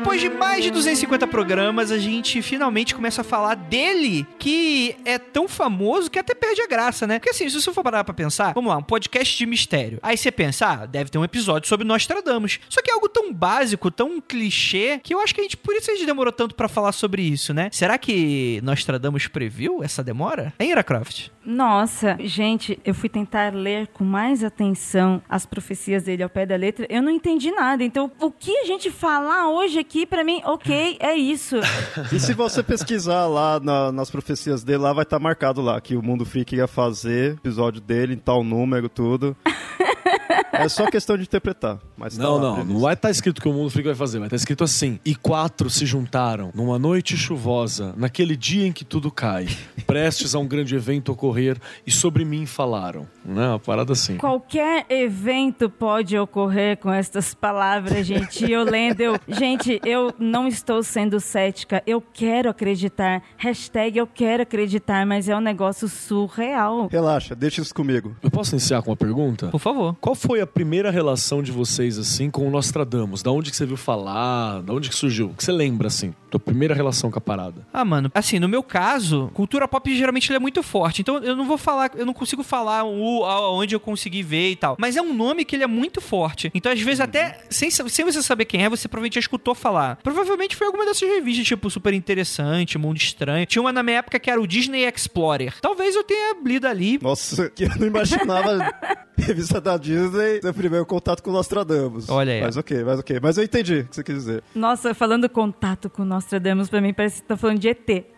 Depois de mais de 250 programas, a gente finalmente começa a falar dele, que é tão famoso que até perde a graça, né? Porque assim, se você for parar pra pensar, vamos lá, um podcast de mistério. Aí você pensa, ah, deve ter um episódio sobre Nostradamus. Só que é algo tão básico, tão clichê, que eu acho que a gente, por isso a gente demorou tanto pra falar sobre isso, né? Será que Nostradamus previu essa demora? Hein, Iracroft? Nossa, gente, eu fui tentar ler com mais atenção as profecias dele ao pé da letra. Eu não entendi nada. Então, o que a gente falar hoje aqui, pra mim, ok, é isso. E se você pesquisar lá na- nas profecias dele, lá vai estar marcado lá que o Mundo Freak ia fazer episódio dele em tal número, tudo. É só questão de interpretar. Mas tá Não, lá não, previsto. não vai estar escrito que o mundo freak vai fazer, vai estar escrito assim. E quatro se juntaram numa noite chuvosa, naquele dia em que tudo cai, prestes a um grande evento ocorrer, e sobre mim falaram. Né? Uma parada assim. Qualquer evento pode ocorrer com estas palavras, gente. E eu lendo, eu, gente, eu não estou sendo cética. Eu quero acreditar. Hashtag eu quero acreditar, mas é um negócio surreal. Relaxa, deixa isso comigo. Eu posso iniciar com uma pergunta? Por favor. Qual foi a primeira relação de vocês, assim, com o Nostradamus? Da onde que você viu falar? Da onde que surgiu? O que você lembra, assim? Tua primeira relação com a parada? Ah, mano, assim, no meu caso, cultura pop geralmente é muito forte. Então eu não vou falar, eu não consigo falar o aonde eu consegui ver e tal. Mas é um nome que ele é muito forte. Então, às vezes, até sem, sem você saber quem é, você provavelmente já escutou falar. Provavelmente foi alguma dessas revistas, tipo Super Interessante, Mundo Estranho. Tinha uma na minha época que era o Disney Explorer. Talvez eu tenha lido ali. Nossa, que eu não imaginava revista da Disney ser primeiro contato com o Nostradamus. Olha aí. Mas ok, mas ok. Mas eu entendi o que você quis dizer. Nossa, falando contato com Nostradamus, pra mim parece que tá falando de ET.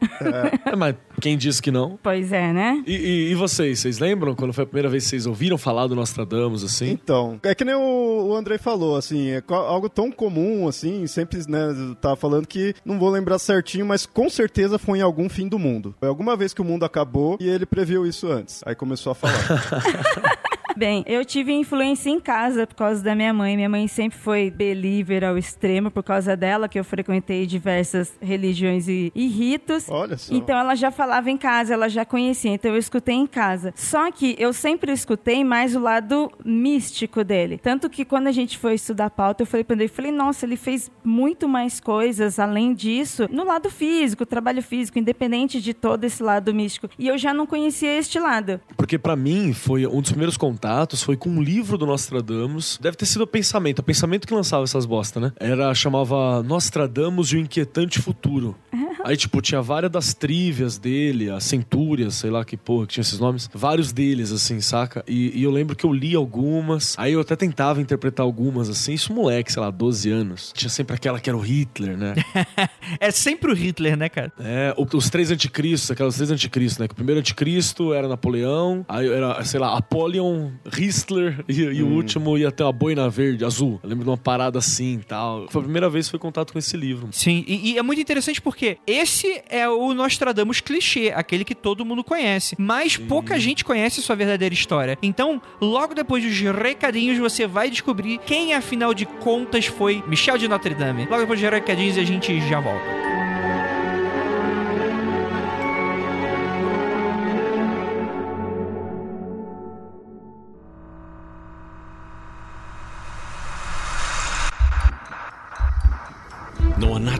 É, mas quem disse que não? pois é, né? E, e- e vocês? Vocês lembram quando foi a primeira vez que vocês ouviram falar do Nostradamus, assim? Então, é que nem o, o Andrei falou, assim, é algo tão comum, assim, sempre, né, tava falando que não vou lembrar certinho, mas com certeza foi em algum fim do mundo. Foi alguma vez que o mundo acabou e ele previu isso antes. Aí começou a falar. Bem, eu tive influência em casa por causa da minha mãe. Minha mãe sempre foi believer ao extremo, por causa dela que eu frequentei diversas religiões e, e ritos. Olha só. Então ela já falava em casa, ela já conhecia, então eu escutei em casa. Só que eu sempre escutei mais o lado místico dele. Tanto que quando a gente foi estudar a pauta, eu falei pra ele, falei, nossa, ele fez muito mais coisas além disso, no lado físico, trabalho físico, independente de todo esse lado místico. E eu já não conhecia este lado. Porque pra mim foi um dos primeiros contatos foi com um livro do Nostradamus. Deve ter sido o Pensamento, o Pensamento que lançava essas bosta, né? Era chamava Nostradamus e o Inquietante Futuro. Aí, tipo, tinha várias das trívias dele, a Centúrias, sei lá que porra que tinha esses nomes. Vários deles, assim, saca? E, e eu lembro que eu li algumas. Aí eu até tentava interpretar algumas, assim. Isso moleque, sei lá, 12 anos. Tinha sempre aquela que era o Hitler, né? É sempre o Hitler, né, cara? É, o- os três anticristos, aquelas três anticristos, né? Que o primeiro anticristo era Napoleão, aí era, sei lá, Apollyon, Hitler e, e o último ia ter uma boina verde, azul. Eu lembro de uma parada assim e tal. Foi a primeira vez que foi contato com esse livro. Sim, e, e é muito interessante porque esse é o Nostradamus clichê, aquele que todo mundo conhece. Mas pouca gente conhece sua verdadeira história. Então, logo depois dos recadinhos, você vai descobrir quem, afinal de contas, foi Michel de Notre Dame. Logo depois dos recadinhos, a gente já volta.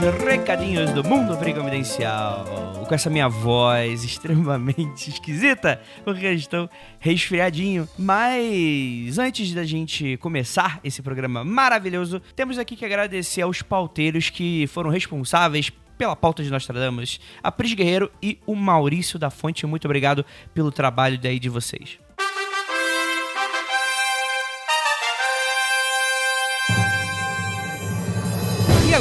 Nos recadinhos do Mundo Free Confidencial. Com essa minha voz extremamente esquisita, porque eu estou resfriadinho. Mas antes da gente começar esse programa maravilhoso, temos aqui que agradecer aos pauteiros que foram responsáveis pela pauta de Nostradamus, a Pris Guerreiro e o Maurício da Fonte. Muito obrigado pelo trabalho daí de vocês.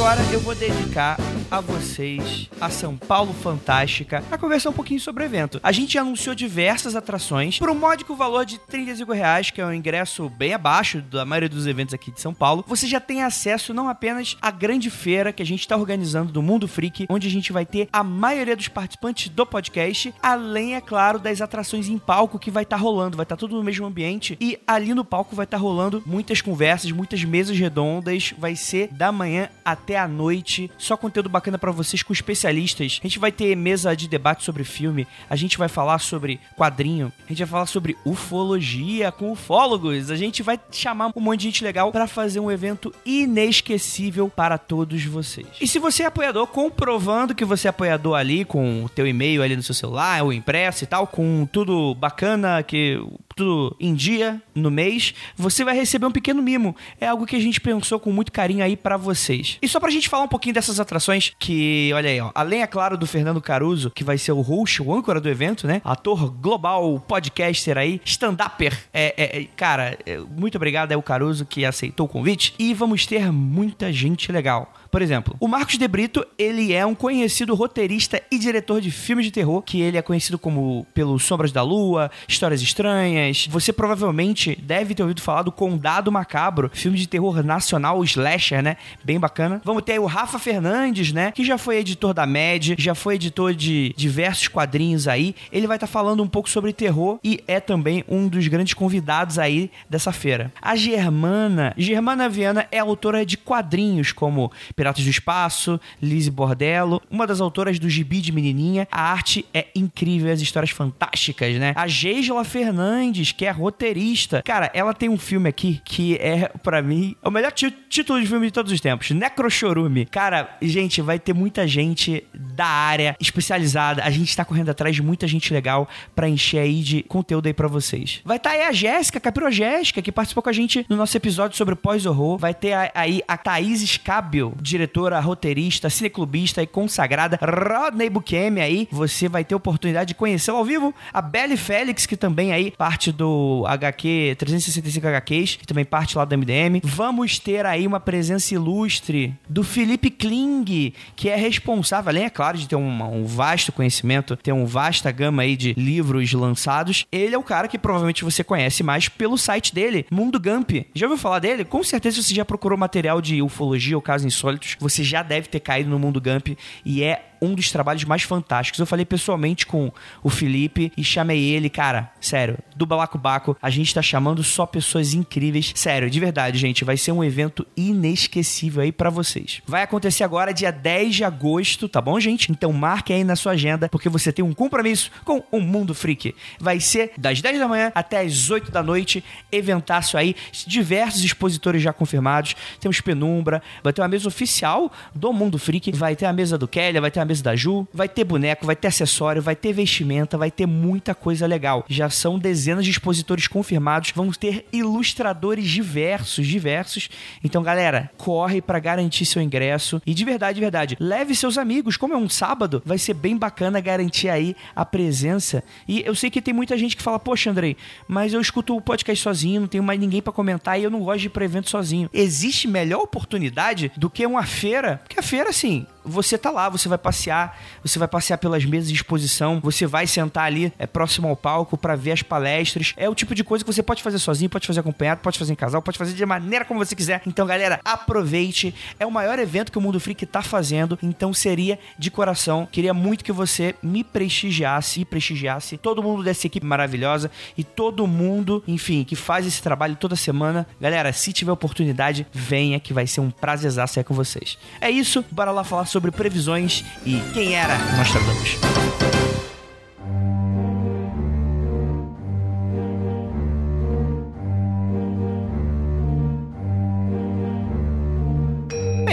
Agora eu vou dedicar a vocês a São Paulo Fantástica a conversar um pouquinho sobre o evento. A gente anunciou diversas atrações por um módico valor de 35 reais, que é um ingresso bem abaixo da maioria dos eventos aqui de São Paulo. Você já tem acesso não apenas à grande feira que a gente está organizando do Mundo Freak, onde a gente vai ter a maioria dos participantes do podcast, além, é claro, das atrações em palco que vai estar tá rolando. Vai estar tá tudo no mesmo ambiente e ali no palco vai estar tá rolando muitas conversas, muitas mesas redondas. Vai ser da manhã até a noite, só conteúdo bacana para vocês com especialistas. A gente vai ter mesa de debate sobre filme, a gente vai falar sobre quadrinho, a gente vai falar sobre ufologia com ufólogos, a gente vai chamar um monte de gente legal para fazer um evento inesquecível para todos vocês. E se você é apoiador, comprovando que você é apoiador ali com o teu e-mail ali no seu celular, ou impresso e tal, com tudo bacana que tudo em dia no mês, você vai receber um pequeno mimo. É algo que a gente pensou com muito carinho aí para vocês. E só pra gente falar um pouquinho dessas atrações, que, olha aí, ó, além, é claro, do Fernando Caruso, que vai ser o host, o âncora do evento, né? Ator global, podcaster aí, stand-upper. É, é, é, cara, é, muito obrigado, é o Caruso que aceitou o convite. E vamos ter muita gente legal. Por exemplo, o Marcos de Brito, ele é um conhecido roteirista e diretor de filmes de terror, que ele é conhecido como pelo Sombras da Lua, Histórias Estranhas. Você provavelmente deve ter ouvido falar do Condado Macabro, filme de terror nacional, slasher, né? Bem bacana. Vamos ter aí o Rafa Fernandes, né? Que já foi editor da MED, já foi editor de diversos quadrinhos aí. Ele vai estar tá falando um pouco sobre terror e é também um dos grandes convidados aí dessa feira. A Germana, Germana Viana é autora de quadrinhos como Piratas do Espaço, Lizzie Bordello, uma das autoras do Gibi de Menininha. A arte é incrível, as histórias fantásticas, né? A Geisla Fernandes, que é roteirista. Cara, ela tem um filme aqui que é, para mim, o melhor título de filme de todos os tempos, Necrochorume. Cara, gente, vai ter muita gente da área especializada. A gente tá correndo atrás de muita gente legal para encher aí de conteúdo aí para vocês. Vai estar tá aí a Jéssica, Capiro Jéssica, que participou com a gente no nosso episódio sobre pós-horror. Vai ter aí a Thaís Scabel, diretora, roteirista, cineclubista e consagrada Rodney Bukemi aí. Você vai ter oportunidade de conhecê-la ao vivo. A Belly Félix, que também aí parte do HQ 365 HQs, que também parte lá do MDM. Vamos ter aí uma presença ilustre do Felipe Kling, que é responsável, além, é claro, de ter um, um vasto conhecimento, ter uma vasta gama aí de livros lançados. Ele é o cara que provavelmente você conhece mais pelo site dele, Mundo Gump. Já ouviu falar dele? Com certeza você já procurou material de ufologia ou casos insólitos você já deve ter caído no mundo Gump e é um dos trabalhos mais fantásticos. Eu falei pessoalmente com o Felipe e chamei ele, cara, sério, do Balacobaco, a gente tá chamando só pessoas incríveis. Sério, de verdade, gente, vai ser um evento inesquecível aí para vocês. Vai acontecer agora dia 10 de agosto, tá bom, gente? Então marque aí na sua agenda, porque você tem um compromisso com o Mundo Freak. Vai ser das 10 da manhã até as 8 da noite, eventaço aí, diversos expositores já confirmados. Temos Penumbra, vai ter uma mesa oficial do Mundo Freak, vai ter a mesa do Kelly, vai ter a mesa da Ju, vai ter boneco, vai ter acessório, vai ter vestimenta, vai ter muita coisa legal. Já são dezenas de expositores confirmados, vamos ter ilustradores diversos, diversos. Então, galera, corre para garantir seu ingresso e de verdade, de verdade, leve seus amigos. Como é um sábado, vai ser bem bacana garantir aí a presença. E eu sei que tem muita gente que fala: "Poxa, Andrei, mas eu escuto o podcast sozinho, não tenho mais ninguém para comentar e eu não gosto de ir para evento sozinho". Existe melhor oportunidade do que uma feira? Porque a feira assim, você tá lá, você vai passear, você vai passear pelas mesas de exposição, você vai sentar ali é, próximo ao palco para ver as palestras. É o tipo de coisa que você pode fazer sozinho, pode fazer acompanhado, pode fazer em casal, pode fazer de maneira como você quiser. Então, galera, aproveite. É o maior evento que o Mundo Freak tá fazendo, então seria de coração. Queria muito que você me prestigiasse e prestigiasse todo mundo dessa equipe maravilhosa e todo mundo, enfim, que faz esse trabalho toda semana. Galera, se tiver oportunidade, venha que vai ser um prazerzaço aí com vocês. É isso, bora lá falar sobre previsões e quem era Nostradamus.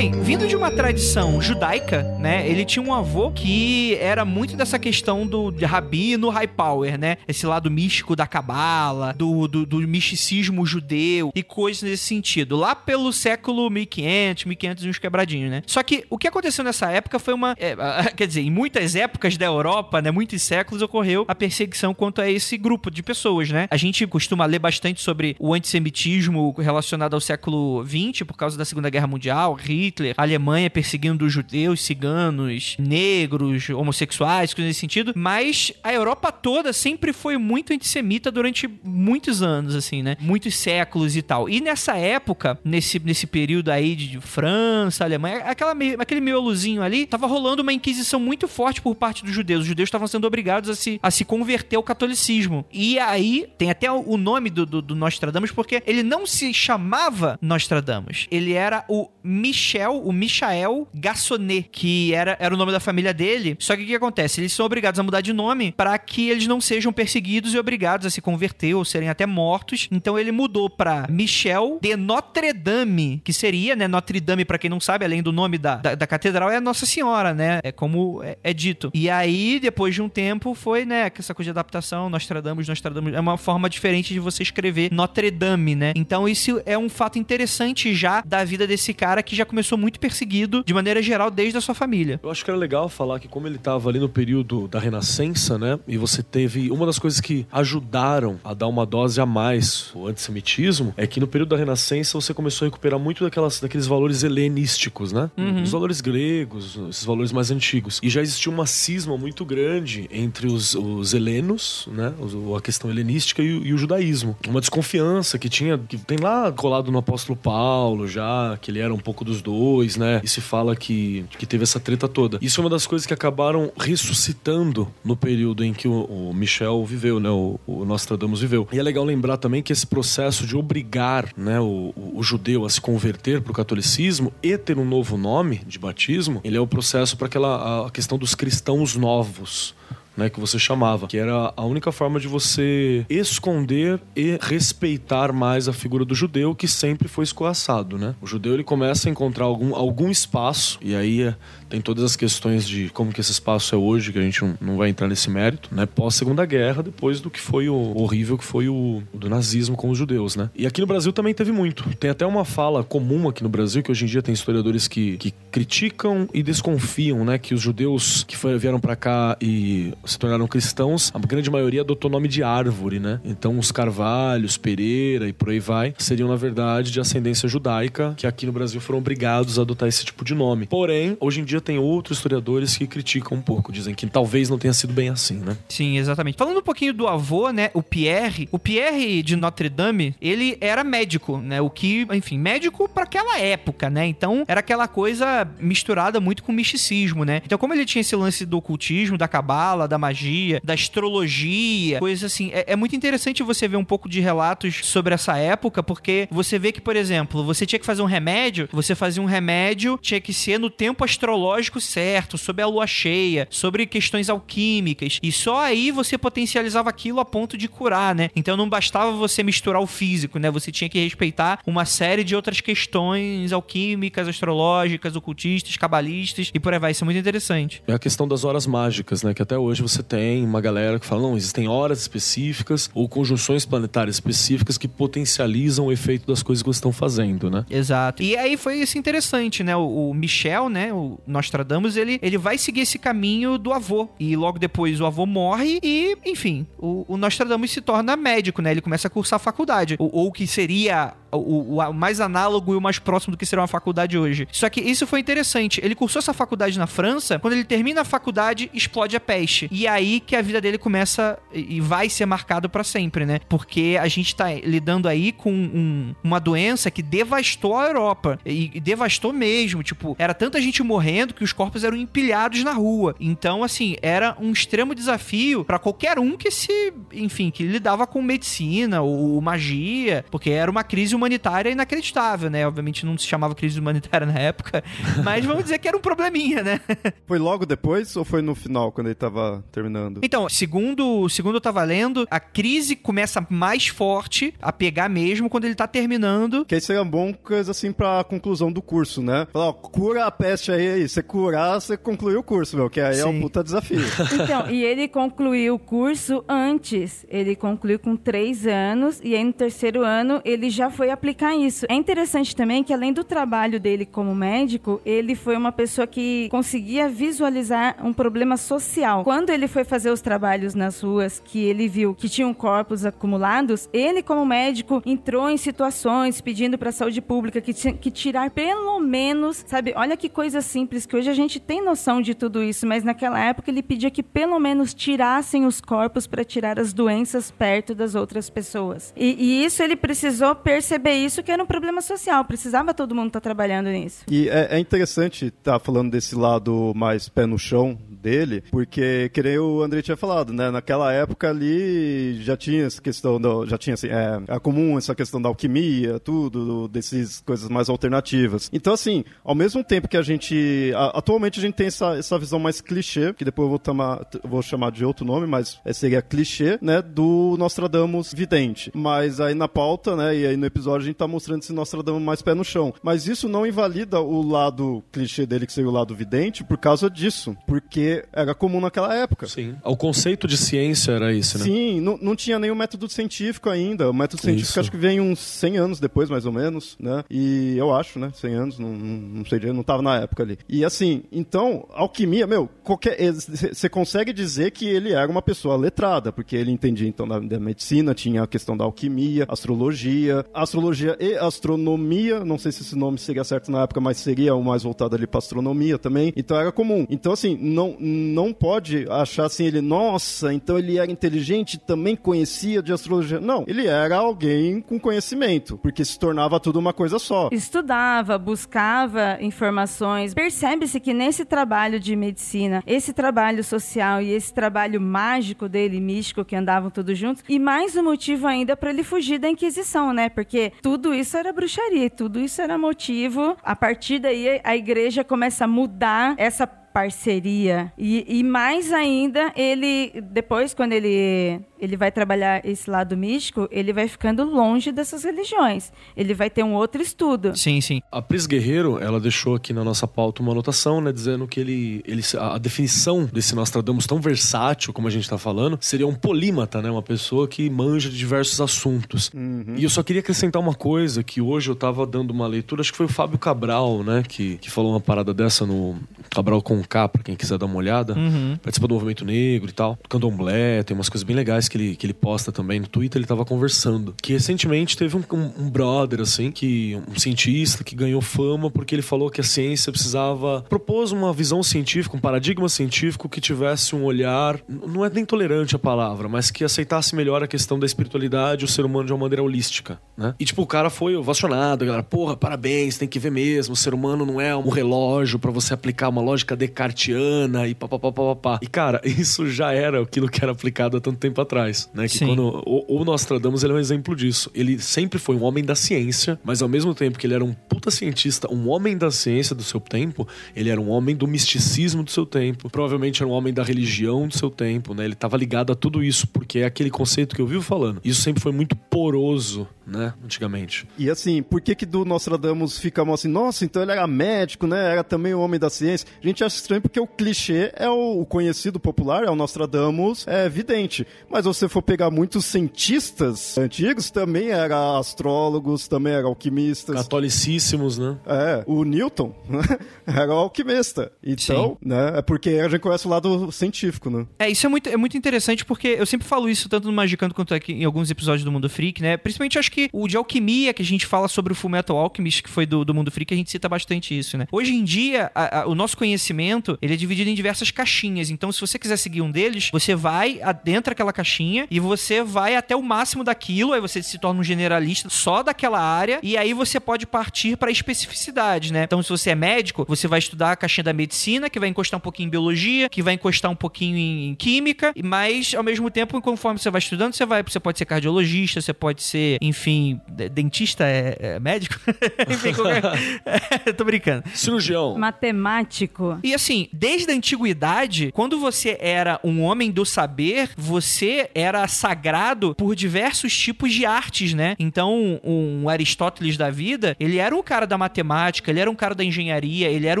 Bem, vindo de uma tradição judaica, né? Ele tinha um avô que era muito dessa questão do rabino high power, né? Esse lado místico da cabala, do, do, do misticismo judeu e coisas nesse sentido. Lá pelo século 1500, 1500 e uns quebradinhos, né? Só que o que aconteceu nessa época foi uma... é, quer dizer, em muitas épocas da Europa, né? Muitos séculos ocorreu a perseguição quanto a esse grupo de pessoas, né? A gente costuma ler bastante sobre o antissemitismo relacionado ao século XX por causa da Segunda Guerra Mundial, Hitler, a Alemanha perseguindo os judeus, ciganos, negros, homossexuais, coisas nesse sentido, mas a Europa toda sempre foi muito antissemita durante muitos anos, assim, né? Muitos séculos e tal. E nessa época, nesse, nesse período aí de França, Alemanha, aquela, aquele miolozinho ali, tava rolando uma inquisição muito forte por parte dos judeus. Os judeus estavam sendo obrigados a se, a se converter ao catolicismo. E aí, tem até o nome do, do, do Nostradamus, porque ele não se chamava Nostradamus. Ele era o Michel, o Michael Gassonet, que era, era o nome da família dele. Só que o que acontece? Eles são obrigados a mudar de nome para que eles não sejam perseguidos e obrigados a se converter ou serem até mortos. Então ele mudou para Michel de Notre Dame, que seria, né? Notre Dame, para quem não sabe, além do nome da, da, da, catedral, é Nossa Senhora, né? É como é, é, dito. E aí, depois de um tempo, foi, né? Essa coisa de adaptação, Nostradamus, Nostradamus. É uma forma diferente de você escrever Notre Dame, né? Então isso é um fato interessante já da vida desse cara que já começou muito perseguido de maneira geral desde a sua família. Eu acho que era legal falar que como ele estava ali no período da Renascença, né? E você teve uma das coisas que ajudaram a dar uma dose a mais o antissemitismo é que no período da Renascença você começou a recuperar muito daquelas, daqueles valores helenísticos, né? Uhum. Os valores gregos, esses valores mais antigos. E já existia uma cisma muito grande entre os, os helenos, né? A questão helenística e, e o judaísmo. Uma desconfiança que tinha, que tem lá colado no apóstolo Paulo já, que ele era um pouco dos dois, né? E se fala que, que teve essa treta toda. Isso é uma das coisas que acabaram ressuscitando no período em que o, o Michel viveu, né? O, o Nostradamus viveu. E é legal lembrar também que esse processo de obrigar, né, o, o, o judeu a se converter para o catolicismo e ter um novo nome de batismo, ele é o processo para aquela a questão dos cristãos novos né, que você chamava, que era a única forma de você esconder e respeitar mais a figura do judeu que sempre foi escoaçado, né? O judeu ele começa a encontrar algum, algum espaço e aí é tem todas as questões de como que esse espaço é hoje, que a gente não, não vai entrar nesse mérito, né? Pós Segunda Guerra, depois do que foi o horrível que foi o, do nazismo com os judeus, né? E aqui no Brasil também teve muito. Tem até uma fala comum aqui no Brasil que hoje em dia tem historiadores que, que criticam e desconfiam, né, que os judeus que foi, vieram para cá e se tornaram cristãos, a grande maioria adotou o nome de árvore, né? Então os Carvalhos, Pereira e por aí vai, seriam na verdade de ascendência judaica, que aqui no Brasil foram obrigados a adotar esse tipo de nome. Porém, hoje em dia tem outros historiadores que criticam um pouco, dizem que talvez não tenha sido bem assim, né? Sim, exatamente. Falando um pouquinho do avô, né, o Pierre, o Pierre de Notre Dame, ele era médico, né? O que, enfim, médico para aquela época, né? Então, era aquela coisa misturada muito com misticismo, né? Então, como ele tinha esse lance do ocultismo, da cabala, da magia, da astrologia, coisas assim, é, é muito interessante você ver um pouco de relatos sobre essa época, porque você vê que, por exemplo, você tinha que fazer um remédio, você fazia um remédio, tinha que ser no tempo astrológico certo, sobre a lua cheia, sobre questões alquímicas. E só aí você potencializava aquilo a ponto de curar, né? Então não bastava você misturar o físico, né? Você tinha que respeitar uma série de outras questões alquímicas, astrológicas, ocultistas, cabalistas e por aí vai. Isso é muito interessante. É a questão das horas mágicas, né? Que até hoje você tem uma galera que fala, não, existem horas específicas ou conjunções planetárias específicas que potencializam o efeito das coisas que você estão fazendo, né? Exato. E aí foi isso interessante, né? O, o Michel, né? O Nostradamus, ele, ele vai seguir esse caminho do avô. E logo depois o avô morre e, enfim, o, o Nostradamus se torna médico, né? Ele começa a cursar a faculdade. Ou, que seria o, o, mais análogo e o mais próximo do que seria uma faculdade hoje. Só que isso foi interessante. Ele cursou essa faculdade na França. Quando ele termina a faculdade, explode a peste. E aí que a vida dele começa e vai ser marcado para sempre, né? Porque a gente tá lidando aí com um, uma doença que devastou a Europa. E, e devastou mesmo. Tipo, era tanta gente morrendo que os corpos eram empilhados na rua. Então, assim, era um extremo desafio para qualquer um que se, enfim, que lidava com medicina ou magia, porque era uma crise humanitária inacreditável, né? Obviamente não se chamava crise humanitária na época, mas vamos dizer que era um probleminha, né? Foi logo depois ou foi no final, quando ele tava terminando? Então, segundo, segundo eu tava lendo, a crise começa mais forte a pegar mesmo quando ele tá terminando. Que aí seria bom coisa assim pra conclusão do curso, né? Falar, ó, cura a peste aí, aí. Você curar, você concluiu o curso, meu, que aí é um Sim. puta desafio. Então, e ele concluiu o curso antes. Ele concluiu com três anos e aí no terceiro ano ele já foi aplicar isso. É interessante também que além do trabalho dele como médico, ele foi uma pessoa que conseguia visualizar um problema social. Quando ele foi fazer os trabalhos nas ruas, que ele viu que tinham corpos acumulados, ele como médico entrou em situações pedindo para a saúde pública que que tirar pelo menos, sabe? Olha que coisa simples que hoje a gente tem noção de tudo isso, mas naquela época ele pedia que pelo menos tirassem os corpos para tirar as doenças perto das outras pessoas. E, e isso ele precisou perceber isso que era um problema social, precisava todo mundo estar trabalhando nisso. E é, é interessante estar falando desse lado mais pé no chão dele, porque, que nem o André tinha falado, né? Naquela época ali já tinha essa questão, do, já tinha assim, é, é comum essa questão da alquimia, tudo, do- desses coisas mais alternativas. Então, assim, ao mesmo tempo que a gente, a- atualmente a gente tem essa, essa visão mais clichê, que depois eu vou, tomar, vou chamar de outro nome, mas é, seria clichê, né? Do Nostradamus vidente. Mas aí na pauta, né? E aí no episódio a gente tá mostrando esse Nostradamus mais pé no chão. Mas isso não invalida o lado clichê dele, que seria o lado vidente, por causa disso. Porque era comum naquela época. Sim. O conceito de ciência era esse, né? Sim, não, não tinha nenhum método científico ainda. O método científico Isso. acho que vem uns 100 anos depois, mais ou menos, né? E eu acho, né? 100 anos, não, não, sei, não tava na época ali. E assim, então, alquimia, meu, qualquer. Você consegue dizer que ele era uma pessoa letrada, porque ele entendia então da, da medicina, tinha a questão da alquimia, astrologia, astrologia e astronomia. Não sei se esse nome seria certo na época, mas seria o mais voltado ali pra astronomia também. Então era comum. Então, assim, não, não pode achar assim, ele, nossa, então ele era inteligente, também conhecia de astrologia. Não, ele era alguém com conhecimento, porque se tornava tudo uma coisa só. Estudava, buscava informações. Percebe-se que nesse trabalho de medicina, esse trabalho social e esse trabalho mágico dele, místico, que andavam todos juntos, e mais um motivo ainda para ele fugir da Inquisição, né? Porque tudo isso era bruxaria, tudo isso era motivo. A partir daí, a igreja começa a mudar essa parceria. E, e mais ainda, ele, depois, quando ele, ele vai trabalhar esse lado místico, ele vai ficando longe dessas religiões. Ele vai ter um outro estudo. Sim, sim. A Pris Guerreiro, ela deixou aqui na nossa pauta uma anotação, né, dizendo que ele, ele a definição desse Nostradamus tão versátil como a gente tá falando, seria um polímata, né, uma pessoa que manja de diversos assuntos. E eu só queria acrescentar uma coisa que hoje eu tava dando uma leitura, acho que foi o Fábio Cabral, né, que, que falou uma parada dessa no Cabral com K, pra quem quiser dar uma olhada. Uhum. Participa do movimento negro e tal. Candomblé, tem umas coisas bem legais que ele, que ele posta também no Twitter, ele tava conversando. Que recentemente teve um, um, um brother, assim, que um cientista que ganhou fama porque ele falou que a ciência precisava. propôs uma visão científica, um paradigma científico que tivesse um olhar. Não é nem tolerante a palavra, mas que aceitasse melhor a questão da espiritualidade e o ser humano de uma maneira holística, né? E tipo, o cara foi ovacionado, a galera, porra, parabéns, tem que ver mesmo, o ser humano não é um relógio pra você aplicar uma lógica descartiana e papapá. E cara, isso já era aquilo que era aplicado há tanto tempo atrás, né? Que Sim. quando o, o Nostradamus ele é um exemplo disso. Ele sempre foi um homem da ciência, mas ao mesmo tempo que ele era um puta cientista, um homem da ciência do seu tempo, ele era um homem do misticismo do seu tempo. Provavelmente era um homem da religião do seu tempo, né? Ele tava ligado a tudo isso, porque é aquele conceito que eu vivo falando. Isso sempre foi muito poroso, né? Antigamente. E assim, por que que do Nostradamus ficamos assim, nossa, então ele era médico, né? Era também um homem da ciência. A gente acha estranho porque o clichê é o, conhecido popular, é o Nostradamus, é vidente. Mas se você for pegar muitos cientistas antigos, também eram astrólogos, também eram alquimistas. Catolicíssimos, né? É, o Newton era alquimista. Então, né? É porque a gente conhece o lado científico, né? É, isso é muito, é muito interessante porque eu sempre falo isso tanto no Magicando quanto aqui em alguns episódios do Mundo Freak, né? Principalmente acho que o de alquimia, que a gente fala sobre o Fullmetal Alchemist, que foi do, do Mundo Freak, a gente cita bastante isso, né? Hoje em dia, a- a- o nosso conhecimento, ele é dividido em diversas caixinhas. Então, se você quiser seguir um deles, você vai adentra aquela caixinha e você vai até o máximo daquilo, aí você se torna um generalista só daquela área, e aí você pode partir para especificidade, né? Então, se você é médico, você vai estudar a caixinha da medicina, que vai encostar um pouquinho em biologia, que vai encostar um pouquinho em, em química, mas ao mesmo tempo, conforme você vai estudando, você vai, você pode ser cardiologista, você pode ser, enfim, de- dentista é, é médico? enfim, qualquer... é, tô brincando. Cirurgião. Matemático. E assim, desde a antiguidade, quando você era um homem do saber, você era sagrado por diversos tipos de artes, né? Então, um Aristóteles da vida, ele era um cara da matemática, ele era um cara da engenharia, ele era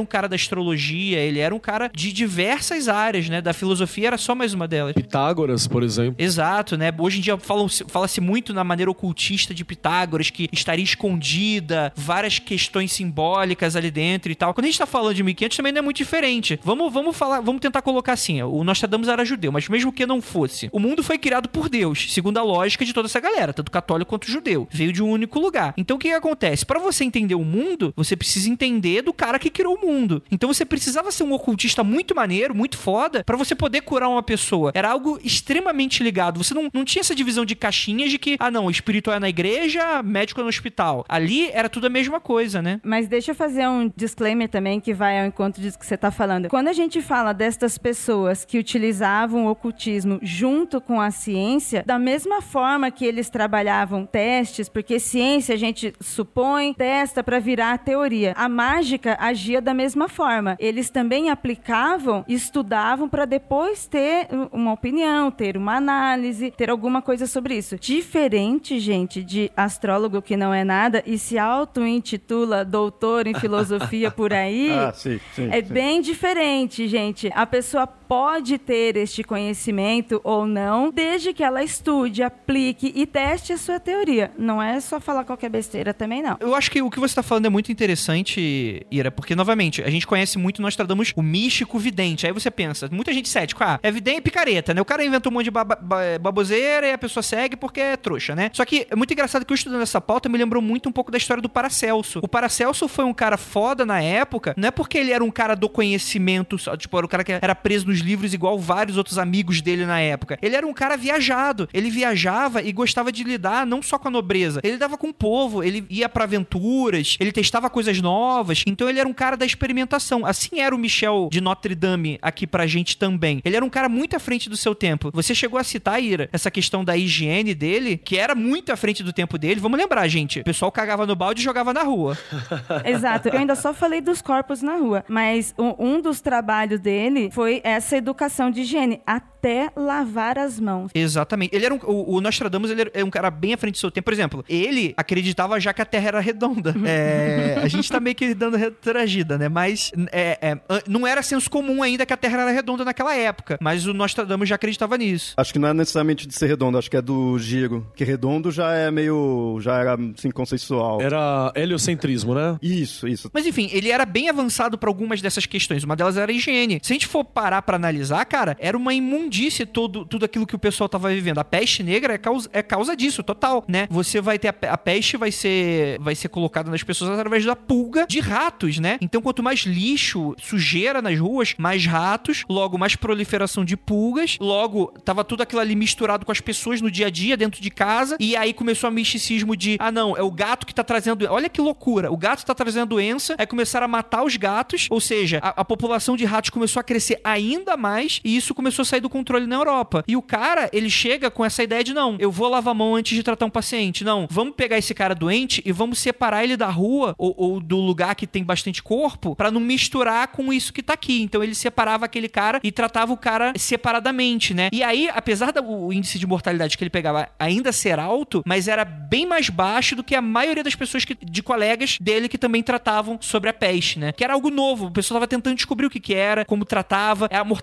um cara da astrologia, ele era um cara de diversas áreas, né? Da filosofia era só mais uma delas. Pitágoras, por exemplo. Exato, né? Hoje em dia fala-se muito na maneira ocultista de Pitágoras, que estaria escondida, várias questões simbólicas ali dentro e tal. Quando a gente tá falando de 1500 também não é muito diferente. Vamos, vamos falar, vamos tentar colocar assim, o Nostradamus era judeu, mas mesmo que não fosse, o mundo foi criado por Deus, segundo a lógica de toda essa galera, tanto católico quanto judeu. Veio de um único lugar. Então o que, que acontece? Para você entender o mundo, você precisa entender do cara que criou o mundo. Então você precisava ser um ocultista muito maneiro, muito foda, para você poder curar uma pessoa. Era algo extremamente ligado. Você não, não tinha essa divisão de caixinhas de que, ah não, espiritual é na igreja, médico é no hospital. Ali era tudo a mesma coisa, né? Mas deixa eu fazer um disclaimer também que vai ao encontro disso que você está falando. Quando a gente fala destas pessoas que utilizavam o ocultismo junto com a ciência, da mesma forma que eles trabalhavam testes, porque ciência a gente supõe, testa para virar teoria. A mágica agia da mesma forma. Eles também aplicavam, estudavam para depois ter uma opinião, ter uma análise, ter alguma coisa sobre isso. Diferente, gente, de astrólogo que não é nada e se auto-intitula doutor em filosofia por aí. Ah, sim, sim. É sim. bem diferente, gente. A pessoa pode ter este conhecimento ou não, desde que ela estude, aplique e teste a sua teoria. Não é só falar qualquer besteira também, não. Eu acho que o que você tá falando é muito interessante, Ira, porque, novamente, a gente conhece muito, nós tradamos o místico vidente. Aí você pensa, muita gente cético, ah, é vidente e picareta, né? O cara inventou um monte de baboseira e a pessoa segue porque é trouxa, né? Só que é muito engraçado que eu estudando essa pauta me lembrou muito um pouco da história do Paracelso. O Paracelso foi um cara foda na época, não é porque ele era um cara do conhecimento, só, tipo, era o cara que era preso nos livros igual vários outros amigos dele na época. Ele era um cara viajado. Ele viajava e gostava de lidar não só com a nobreza, ele lidava com o povo, ele ia pra aventuras, ele testava coisas novas. Então ele era um cara da experimentação. Assim era o Michel de Notre Dame aqui pra gente também. Ele era um cara muito à frente do seu tempo. Você chegou a citar, Ira, essa questão da higiene dele, que era muito à frente do tempo dele. Vamos lembrar, gente. O pessoal cagava no balde e jogava na rua. Exato. Eu ainda só falei dos corpos na rua, mas um dos trabalhos dele foi essa educação de higiene, até lavar as mãos. Exatamente. Ele era um, o, o Nostradamus ele era um cara bem à frente do seu tempo. Por exemplo, ele acreditava já que a Terra era redonda. É, a gente tá meio que dando retragida, né? Mas é, é, não era senso comum ainda que a Terra era redonda naquela época. Mas o Nostradamus já acreditava nisso. Acho que não é necessariamente de ser redondo, acho que é do giro. Que redondo já é meio. já era assim, consensual. Era heliocentrismo, né? Isso, isso. Mas enfim, ele era bem avançado pra algumas dessas questões. Uma delas era a higiene. Se a gente for parar pra analisar, cara, era uma imundície todo, tudo aquilo que o pessoal tava vivendo. A peste negra é causa, é causa disso, total, né? Você vai ter a, a peste vai ser vai ser colocada nas pessoas através da pulga de ratos, né? Então quanto mais lixo, sujeira nas ruas, mais ratos, logo mais proliferação de pulgas, logo tava tudo aquilo ali misturado com as pessoas no dia a dia dentro de casa e aí começou a misticismo de, ah não, é o gato que tá trazendo, olha que loucura, o gato tá trazendo doença, aí começaram a matar os gatos, ou seja, a, a população de ratos começou a crescer ainda mais e isso começou a sair do controle na Europa. E o cara, ele chega com essa ideia de não, eu vou lavar a mão antes de tratar um paciente, não, vamos pegar esse cara doente e vamos separar ele da rua ou, ou do lugar que tem bastante corpo pra não misturar com isso que tá aqui. Então ele separava aquele cara e tratava o cara separadamente, né? E aí, apesar do índice de mortalidade que ele pegava ainda ser alto, mas era bem mais baixo do que a maioria das pessoas que, de colegas dele que também tratavam sobre a peste, né? Que era algo novo. O pessoal tava tentando descobrir o que que era, como tratava. A mortalidade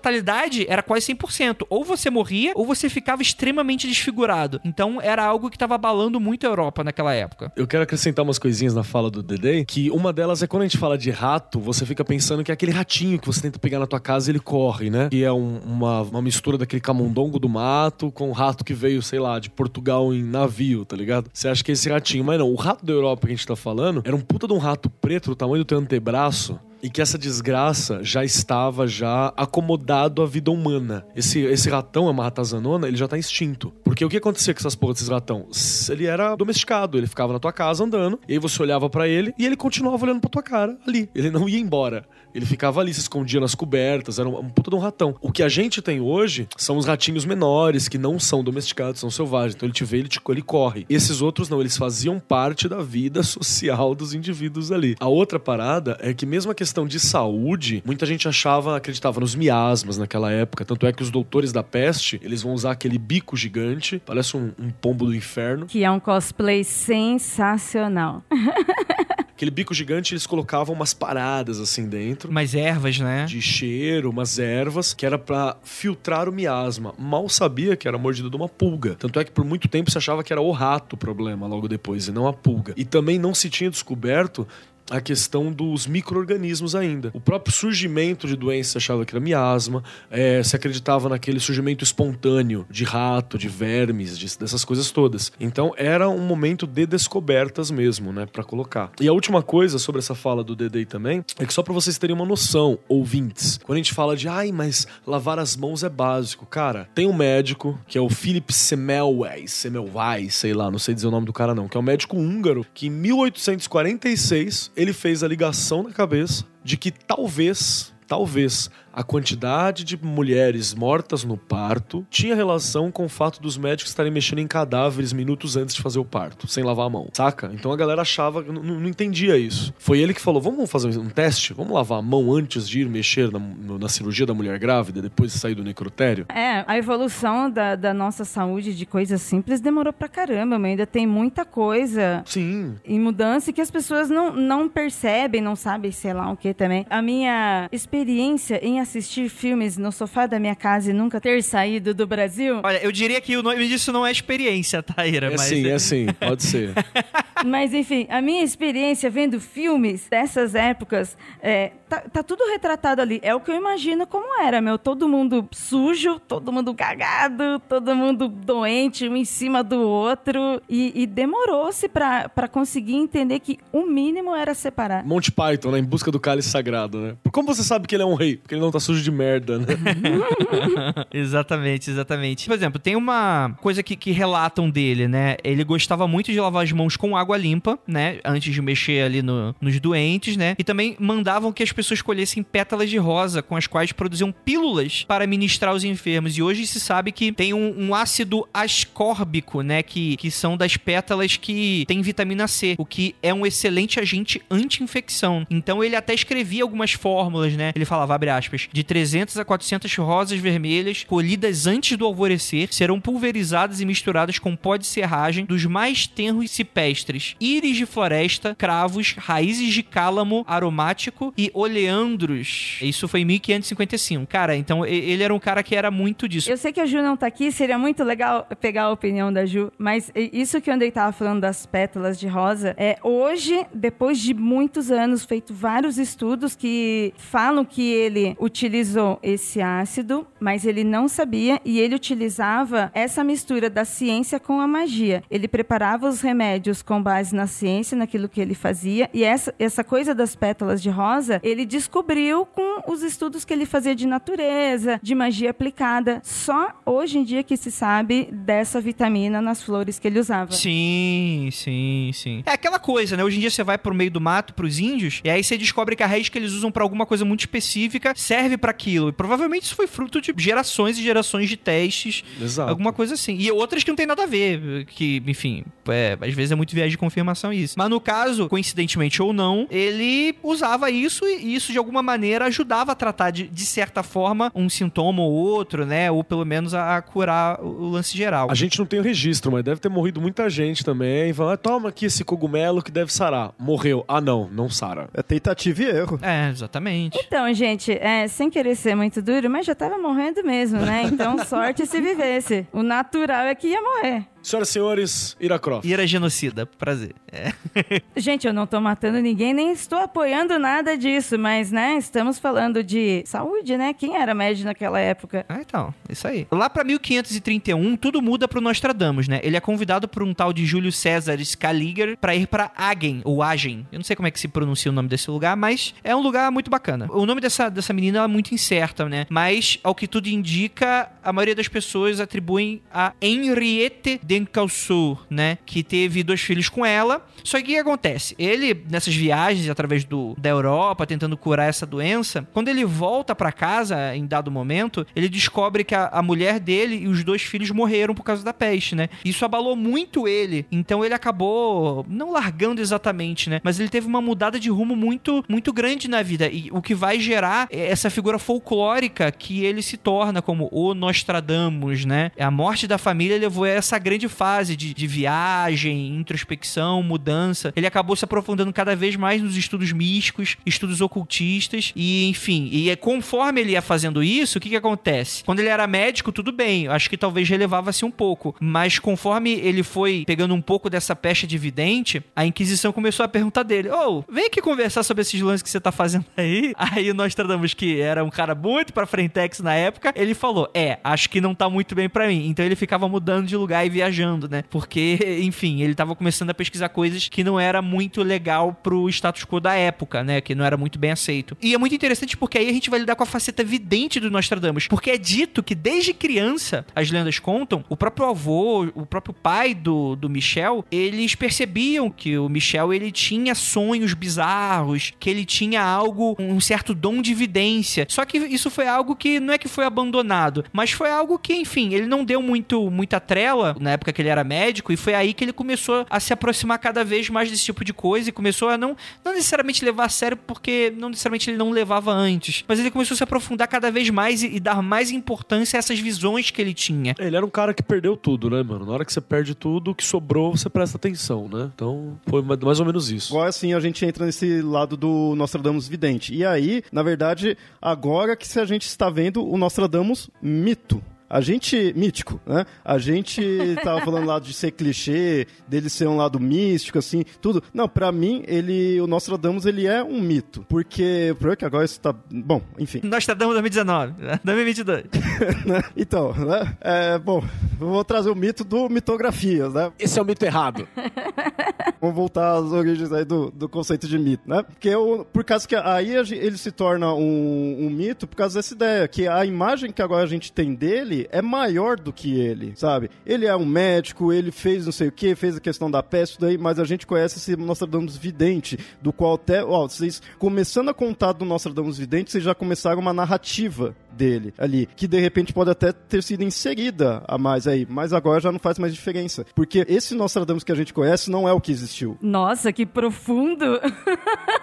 era quase 100%. Ou você morria, ou você ficava extremamente desfigurado. Então era algo que tava abalando muito a Europa naquela época. Eu quero acrescentar umas coisinhas na fala do Dedê, que uma delas é quando a gente fala de rato, você fica pensando que é aquele ratinho que você tenta pegar na tua casa e ele corre, né? Que é um- uma, uma mistura daquele camundongo do mato com um rato que veio, sei lá, de Portugal em navio, tá ligado? Você acha que é esse ratinho, mas não. O rato da Europa que a gente tá falando era um puta de um rato preto do tamanho do teu antebraço e que essa desgraça já estava já acomodado à vida humana. Esse, esse ratão, é uma ratazanona, ele já tá extinto. Porque o que acontecia com essas porras desses ratão? Ele era domesticado, ele ficava na tua casa andando, e aí você olhava pra ele e ele continuava olhando pra tua cara ali. Ele não ia embora. Ele ficava ali, se escondia nas cobertas, era um, um puta de um ratão. O que a gente tem hoje são os ratinhos menores, que não são domesticados, são selvagens. Então ele te vê, ele, te, ele corre. Esses outros não, eles faziam parte da vida social dos indivíduos ali. A outra parada é que mesmo a questão de saúde, muita gente achava, acreditava nos miasmas naquela época. Tanto é que os doutores da peste, eles vão usar aquele bico gigante, parece um, um pombo do inferno. Que é um cosplay sensacional. Aquele bico gigante, eles colocavam umas paradas assim dentro. Umas ervas, né? de cheiro, umas ervas, que era pra filtrar o miasma. Mal sabia que era mordida de uma pulga. Tanto é que por muito tempo se achava que era o rato o problema logo depois, e não a pulga. E também não se tinha descoberto a questão dos micro-organismos ainda. O próprio surgimento de doenças achava que era miasma, é, se acreditava naquele surgimento espontâneo de rato, de vermes, de- dessas coisas todas. Então era um momento de descobertas mesmo, né, Pra colocar. E a última coisa sobre essa fala do Dedei também é que só pra vocês terem uma noção, ouvintes, quando a gente fala de ai, mas lavar as mãos é básico, cara, tem um médico que é o Philip Semmelweis, Semmelweis, sei lá, não sei dizer o nome do cara não, que é um médico húngaro que em 1846 ele fez a ligação na cabeça de que talvez, talvez a quantidade de mulheres mortas no parto tinha relação com o fato dos médicos estarem mexendo em cadáveres minutos antes de fazer o parto, sem lavar a mão, saca? Então a galera achava, não, não entendia isso. Foi ele que falou: vamos fazer um teste? Vamos lavar a mão antes de ir mexer na, na cirurgia da mulher grávida, depois de sair do necrotério? É, a evolução da, da nossa saúde de coisas simples demorou pra caramba, mas ainda tem muita coisa Sim, em mudança que as pessoas não, não percebem, não sabem, sei lá o que também. A minha experiência em assistir filmes no sofá da minha casa e nunca ter saído do Brasil, Olha, eu diria que o nome disso não é experiência, Taíra, é mas... sim, é sim, pode ser. mas enfim, a minha experiência vendo filmes dessas épocas, é, tá, tá tudo retratado ali. É o que eu imagino como era, meu. Todo mundo sujo, todo mundo cagado, todo mundo doente, um em cima do outro. E, e demorou-se pra, pra conseguir entender que o mínimo era separar. Monty Python, né? Em busca do cálice sagrado, né? Como você sabe que ele é um rei? Porque ele não tá sujo de merda, né? exatamente, exatamente. Por exemplo, tem uma coisa que, que relatam dele, né? Ele gostava muito de lavar as mãos com água limpa, né? Antes de mexer ali no- nos doentes, né? E também mandavam que as pessoas colhessem pétalas de rosa, com as quais produziam pílulas para ministrar aos enfermos. E hoje se sabe que tem um, um ácido ascórbico, né? Que, que são das pétalas que tem vitamina C, o que é um excelente agente anti-infecção. Então ele até escrevia algumas fórmulas, né? Ele falava, abre aspas, de 300 a 400 rosas vermelhas colhidas antes do alvorecer serão pulverizadas e misturadas com pó de serragem dos mais tenros cipestres, íris de floresta, cravos, raízes de cálamo aromático e oleandros. Isso foi em 1555. Cara, então ele era um cara que era muito disso. Eu sei que a Ju não tá aqui, seria muito legal pegar a opinião da Ju, mas isso que o Andrei tava falando das pétalas de rosa, é hoje, depois de muitos anos, feito vários estudos que falam que ele utilizou esse ácido, mas ele não sabia e ele utilizava essa mistura da ciência com a magia. Ele preparava os remédios com base na ciência, naquilo que ele fazia, e essa, essa coisa das pétalas de rosa, ele descobriu com os estudos que ele fazia de natureza, de magia aplicada. Só hoje em dia que se sabe dessa vitamina nas flores que ele usava. Sim, sim, sim. É aquela coisa, né? Hoje em dia você vai pro meio do mato, pros índios, e aí você descobre que a raiz que eles usam pra alguma coisa muito específica serve pra aquilo. E provavelmente isso foi fruto de gerações e gerações de testes, Exato. alguma coisa assim. E outras que não tem nada a ver, que, enfim, é, às vezes é muito viagem de confirmação isso. Mas no caso, coincidentemente ou não, ele usava isso e isso de alguma maneira ajudava a tratar de, de certa forma um sintoma ou outro, né? Ou pelo menos a, a curar o, o lance geral. A gente não tem o registro, mas deve ter morrido muita gente também. Fala, ah, toma aqui esse cogumelo que deve sarar. Morreu. Ah, não, não sara. É tentativa e erro. É, exatamente. Então, gente, é, sem querer ser muito duro, mas já tava morrendo mesmo, né? Então, sorte se vivesse. O natural é que ia morrer. Senhoras e senhores, Ira Croft. Ira genocida, prazer. É. Gente, eu não tô matando ninguém, nem estou apoiando nada disso, mas, né, estamos falando de saúde, né? Quem era médico naquela época? Ah, então, isso aí. Lá pra 1531, tudo muda pro Nostradamus, né? Ele é convidado por um tal de Júlio César Scaliger pra ir pra Agen, ou Agen. Eu não sei como é que se pronuncia o nome desse lugar, mas é um lugar muito bacana. O nome dessa, dessa menina é muito incerta, né? Mas, ao que tudo indica, a maioria das pessoas atribuem a Henriette Dencalçou, né? Que teve dois filhos com ela. Só que o que acontece? Ele, nessas viagens através do, da Europa, tentando curar essa doença, quando ele volta pra casa, em dado momento, ele descobre que a, a mulher dele e os dois filhos morreram por causa da peste, né? Isso abalou muito ele. Então ele acabou não largando exatamente, né? Mas ele teve uma mudada de rumo muito, muito grande na vida. E o que vai gerar é essa figura folclórica que ele se torna como o Nostradamus, né? A morte da família levou a essa grande fase de, de viagem, introspecção, mudança. Ele acabou se aprofundando cada vez mais nos estudos místicos, estudos ocultistas e, enfim, e é conforme ele ia fazendo isso, o que que acontece? Quando ele era médico, tudo bem, acho que talvez relevava-se um pouco, mas conforme ele foi pegando um pouco dessa pecha de vidente, a Inquisição começou a perguntar dele: Ô, oh, vem aqui conversar sobre esses lances que você tá fazendo aí. Aí nós tratamos que era um cara muito pra frentex na época. Ele falou: É, acho que não tá muito bem para mim. Então ele ficava mudando de lugar e viajando, né? Porque, enfim, ele tava começando a pesquisar coisas que não era muito legal pro status quo da época, né? Que não era muito bem aceito. E é muito interessante porque aí a gente vai lidar com a faceta vidente do Nostradamus. Porque é dito que desde criança, as lendas contam, o próprio avô, o próprio pai do, do Michel, eles percebiam que o Michel ele tinha sonhos bizarros, que ele tinha algo, um certo dom de vidência. Só que isso foi algo que não é que foi abandonado, mas foi algo que, enfim, ele não deu muito muita trela na época que ele era médico e foi aí que ele começou a se aproximar cada vez mais desse tipo de coisa e começou a não, não necessariamente levar a sério porque não necessariamente ele não levava antes, mas ele começou a se aprofundar cada vez mais e, e dar mais importância a essas visões que ele tinha. Ele era um cara que perdeu tudo, né, mano? Na hora que você perde tudo, o que sobrou, você presta atenção, né? Então, foi mais ou menos isso. Agora sim a gente entra nesse lado do Nostradamus vidente. E aí, na verdade, agora que se a gente está vendo o Nostradamus mito. A gente. mítico, né? A gente tava falando lá de ser clichê, dele ser um lado místico, assim, tudo. Não, para mim, ele. O Nostradamus, ele é um mito. Porque. Por que agora isso tá. Bom, enfim. Nostradamus 2019, 2022. então, né? É, bom, vou trazer o mito do mitografias, né? Esse é o mito errado. Vamos voltar às origens aí do, do conceito de mito, né? Porque eu, por causa que aí ele se torna um, um mito por causa dessa ideia, que a imagem que agora a gente tem dele é maior do que ele, sabe? Ele é um médico, ele fez não sei o que, fez a questão da peste, daí, mas a gente conhece esse Nostradamus vidente, do qual até, ó, vocês começando a contar do Nostradamus vidente, vocês já começaram uma narrativa dele ali, que de repente pode até ter sido inserida a mais aí, mas agora já não faz mais diferença, porque esse Nostradamus que a gente conhece não é o que existiu. Nossa, que profundo!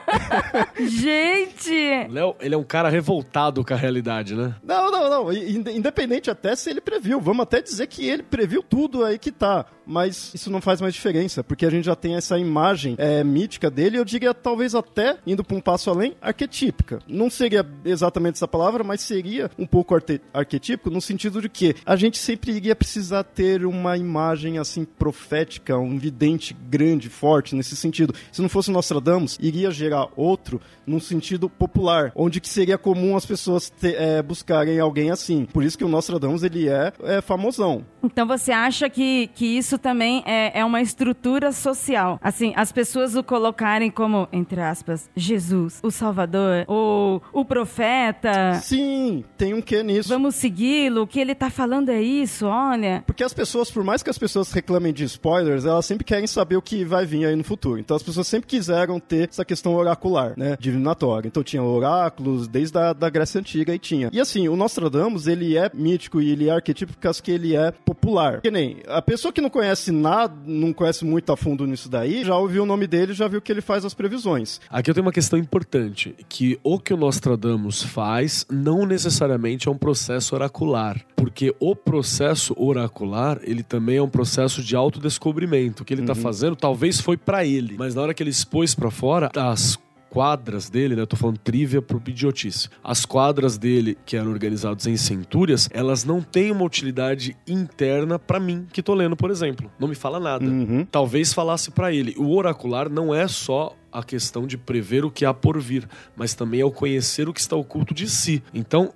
gente! Léo, ele é um cara revoltado com a realidade, né? Não, não, não, independente até se ele previu, vamos até dizer que ele previu tudo aí que tá, mas isso não faz mais diferença, porque a gente já tem essa imagem é, mítica dele, eu diria talvez até, indo para um passo além, arquetípica. Não seria exatamente essa palavra, mas seria um pouco arquetípico no sentido de que a gente sempre iria precisar ter uma imagem assim profética, um vidente grande, forte nesse sentido. Se não fosse Nostradamus, iria gerar outro num sentido popular, onde que seria comum as pessoas te, é, buscarem alguém assim. Por isso que o Nostradamus ele é, é famosão. Então você acha que, que isso também é, é uma estrutura social? Assim, as pessoas o colocarem como, entre aspas, Jesus, o Salvador, ou o profeta. Sim, tem um quê nisso. Vamos segui-lo, o que ele tá falando é isso, olha. Porque as pessoas, por mais que as pessoas reclamem de spoilers, elas sempre querem saber o que vai vir aí no futuro. Então as pessoas sempre quiseram ter essa questão oracular, né? Divinatória. Então tinha oráculos desde a da Grécia Antiga e tinha. E assim, o Nostradamus, ele é mítico e ele é arquetípico que ele é popular. Que nem a pessoa que não conhece nada, não conhece muito a fundo nisso daí, já ouviu o nome dele, já viu que ele faz as previsões. Aqui eu tenho uma questão importante, que o que o Nostradamus faz não necessariamente é um processo oracular, porque o processo oracular, ele também é um processo de autodescobrimento. O que ele está uhum. fazendo talvez foi para ele, mas na hora que ele expôs para fora, as quadras dele, né? Eu tô falando trivia pro idiotice. As quadras dele, que eram organizadas em centúrias, elas não têm uma utilidade interna para mim, que tô lendo, por exemplo. Não me fala nada. Uhum. Talvez falasse para ele. O oracular não é só a questão de prever o que há por vir, mas também é o conhecer o que está oculto de si. Então,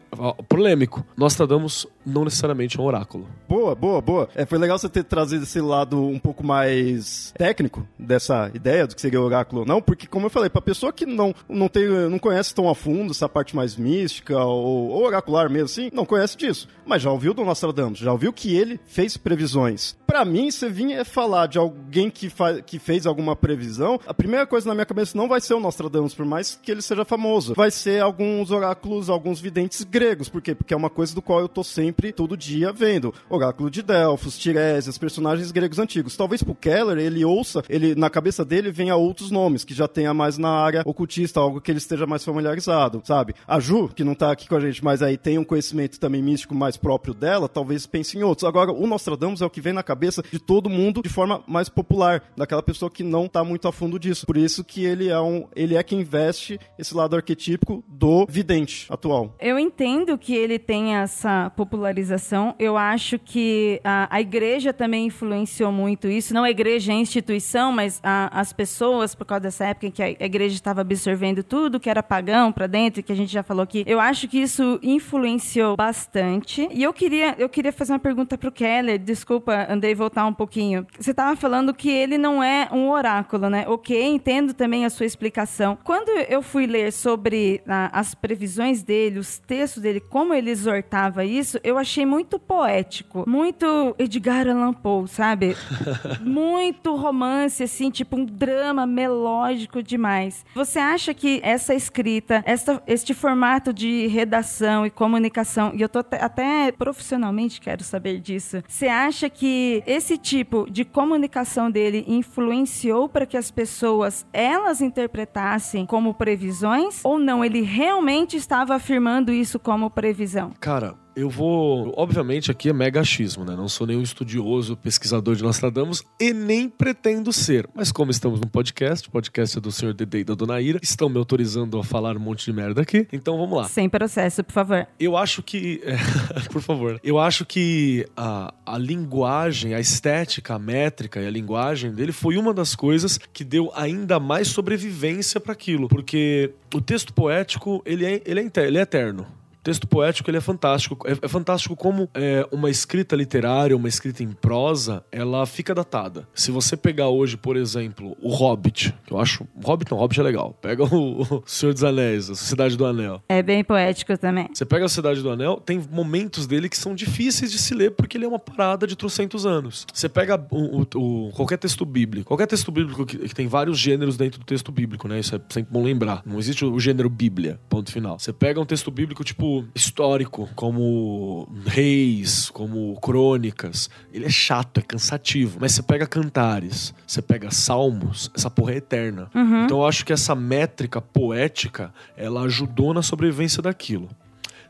polêmico, Nostradamus não necessariamente um oráculo. Boa, boa, boa. É, foi legal você ter trazido esse lado um pouco mais técnico dessa ideia do que seria oráculo ou não, porque como eu falei, pra pessoa que não, não, tem, não conhece tão a fundo essa parte mais mística ou, ou oracular mesmo assim, não conhece disso, mas já ouviu do Nostradamus, já ouviu que ele fez previsões. Pra mim, você vinha falar de alguém que, que fez alguma previsão, a primeira coisa na minha cabeça não vai ser o Nostradamus, por mais que ele seja famoso. Vai ser alguns oráculos, alguns videntes gregos. Por quê? Porque é uma coisa do qual eu tô sempre, todo dia, vendo. Oráculo de Delfos, Tiresias, personagens gregos antigos. Talvez pro Keller, ele ouça, ele na cabeça dele venha outros nomes, que já tenha mais na área ocultista, algo que ele esteja mais familiarizado, sabe? A Ju, que não tá aqui com a gente, mas aí tem um conhecimento também místico mais próprio dela, talvez pense em outros. Agora, o Nostradamus é o que vem na cabeça de todo mundo de forma mais popular, daquela pessoa que não tá muito a fundo disso. Por isso que ele é um, ele é quem veste esse lado arquetípico do vidente atual. Eu entendo que ele tem essa popularização. Eu acho que a, a igreja também influenciou muito isso. Não a igreja a instituição, mas a, as pessoas, por causa dessa época em que a igreja estava absorvendo tudo que era pagão para dentro, que a gente já falou aqui. Eu acho que isso influenciou bastante. E eu queria, eu queria fazer uma pergunta pro Keller. Desculpa, andei voltar um pouquinho. Você estava falando que ele não é um oráculo, né? Ok, entendo também a sua explicação. Quando eu fui ler sobre ah, as previsões dele, os textos dele, como ele exortava isso, eu achei muito poético, muito Edgar Allan Poe, sabe? muito romance, assim, tipo um drama melódico demais. Você acha que essa escrita, essa, este formato de redação e comunicação, e eu tô até, até profissionalmente quero saber disso, você acha que esse tipo de comunicação dele influenciou para que as pessoas elas interpretassem como previsões ou não? Ele realmente estava afirmando isso como previsão? Cara, eu vou. Obviamente, aqui é mega achismo, né? Não sou nenhum estudioso, pesquisador de Nostradamus e nem pretendo ser. Mas, como estamos num podcast, o podcast é do Sr. Dede e da Dona Ira, estão me autorizando a falar um monte de merda aqui. Então vamos lá. Sem processo, por favor. Eu acho que. por favor. Eu acho que a, a linguagem, a estética, a métrica e a linguagem dele foi uma das coisas que deu ainda mais sobrevivência para aquilo. Porque o texto poético, ele é, ele é, ele é eterno texto poético ele é fantástico. É, é fantástico como é, uma escrita literária, uma escrita em prosa, ela fica datada. Se você pegar hoje, por exemplo, o Hobbit, que eu acho. Hobbit não, Hobbit é legal. Pega o, o Senhor dos Anéis, a Sociedade do Anel. É bem poético também. Você pega a Sociedade do Anel, tem momentos dele que são difíceis de se ler porque ele é uma parada de trocentos anos. Você pega o, o, o qualquer texto bíblico, qualquer texto bíblico que, que, tem vários gêneros dentro do texto bíblico, né? Isso é sempre bom lembrar. Não existe o gênero Bíblia, ponto final. Você pega um texto bíblico, tipo, histórico, como Reis, como Crônicas. Ele é chato, é cansativo. Mas você pega Cantares, você pega Salmos, essa porra é eterna. Uhum. Então eu acho que essa métrica poética, ela ajudou na sobrevivência daquilo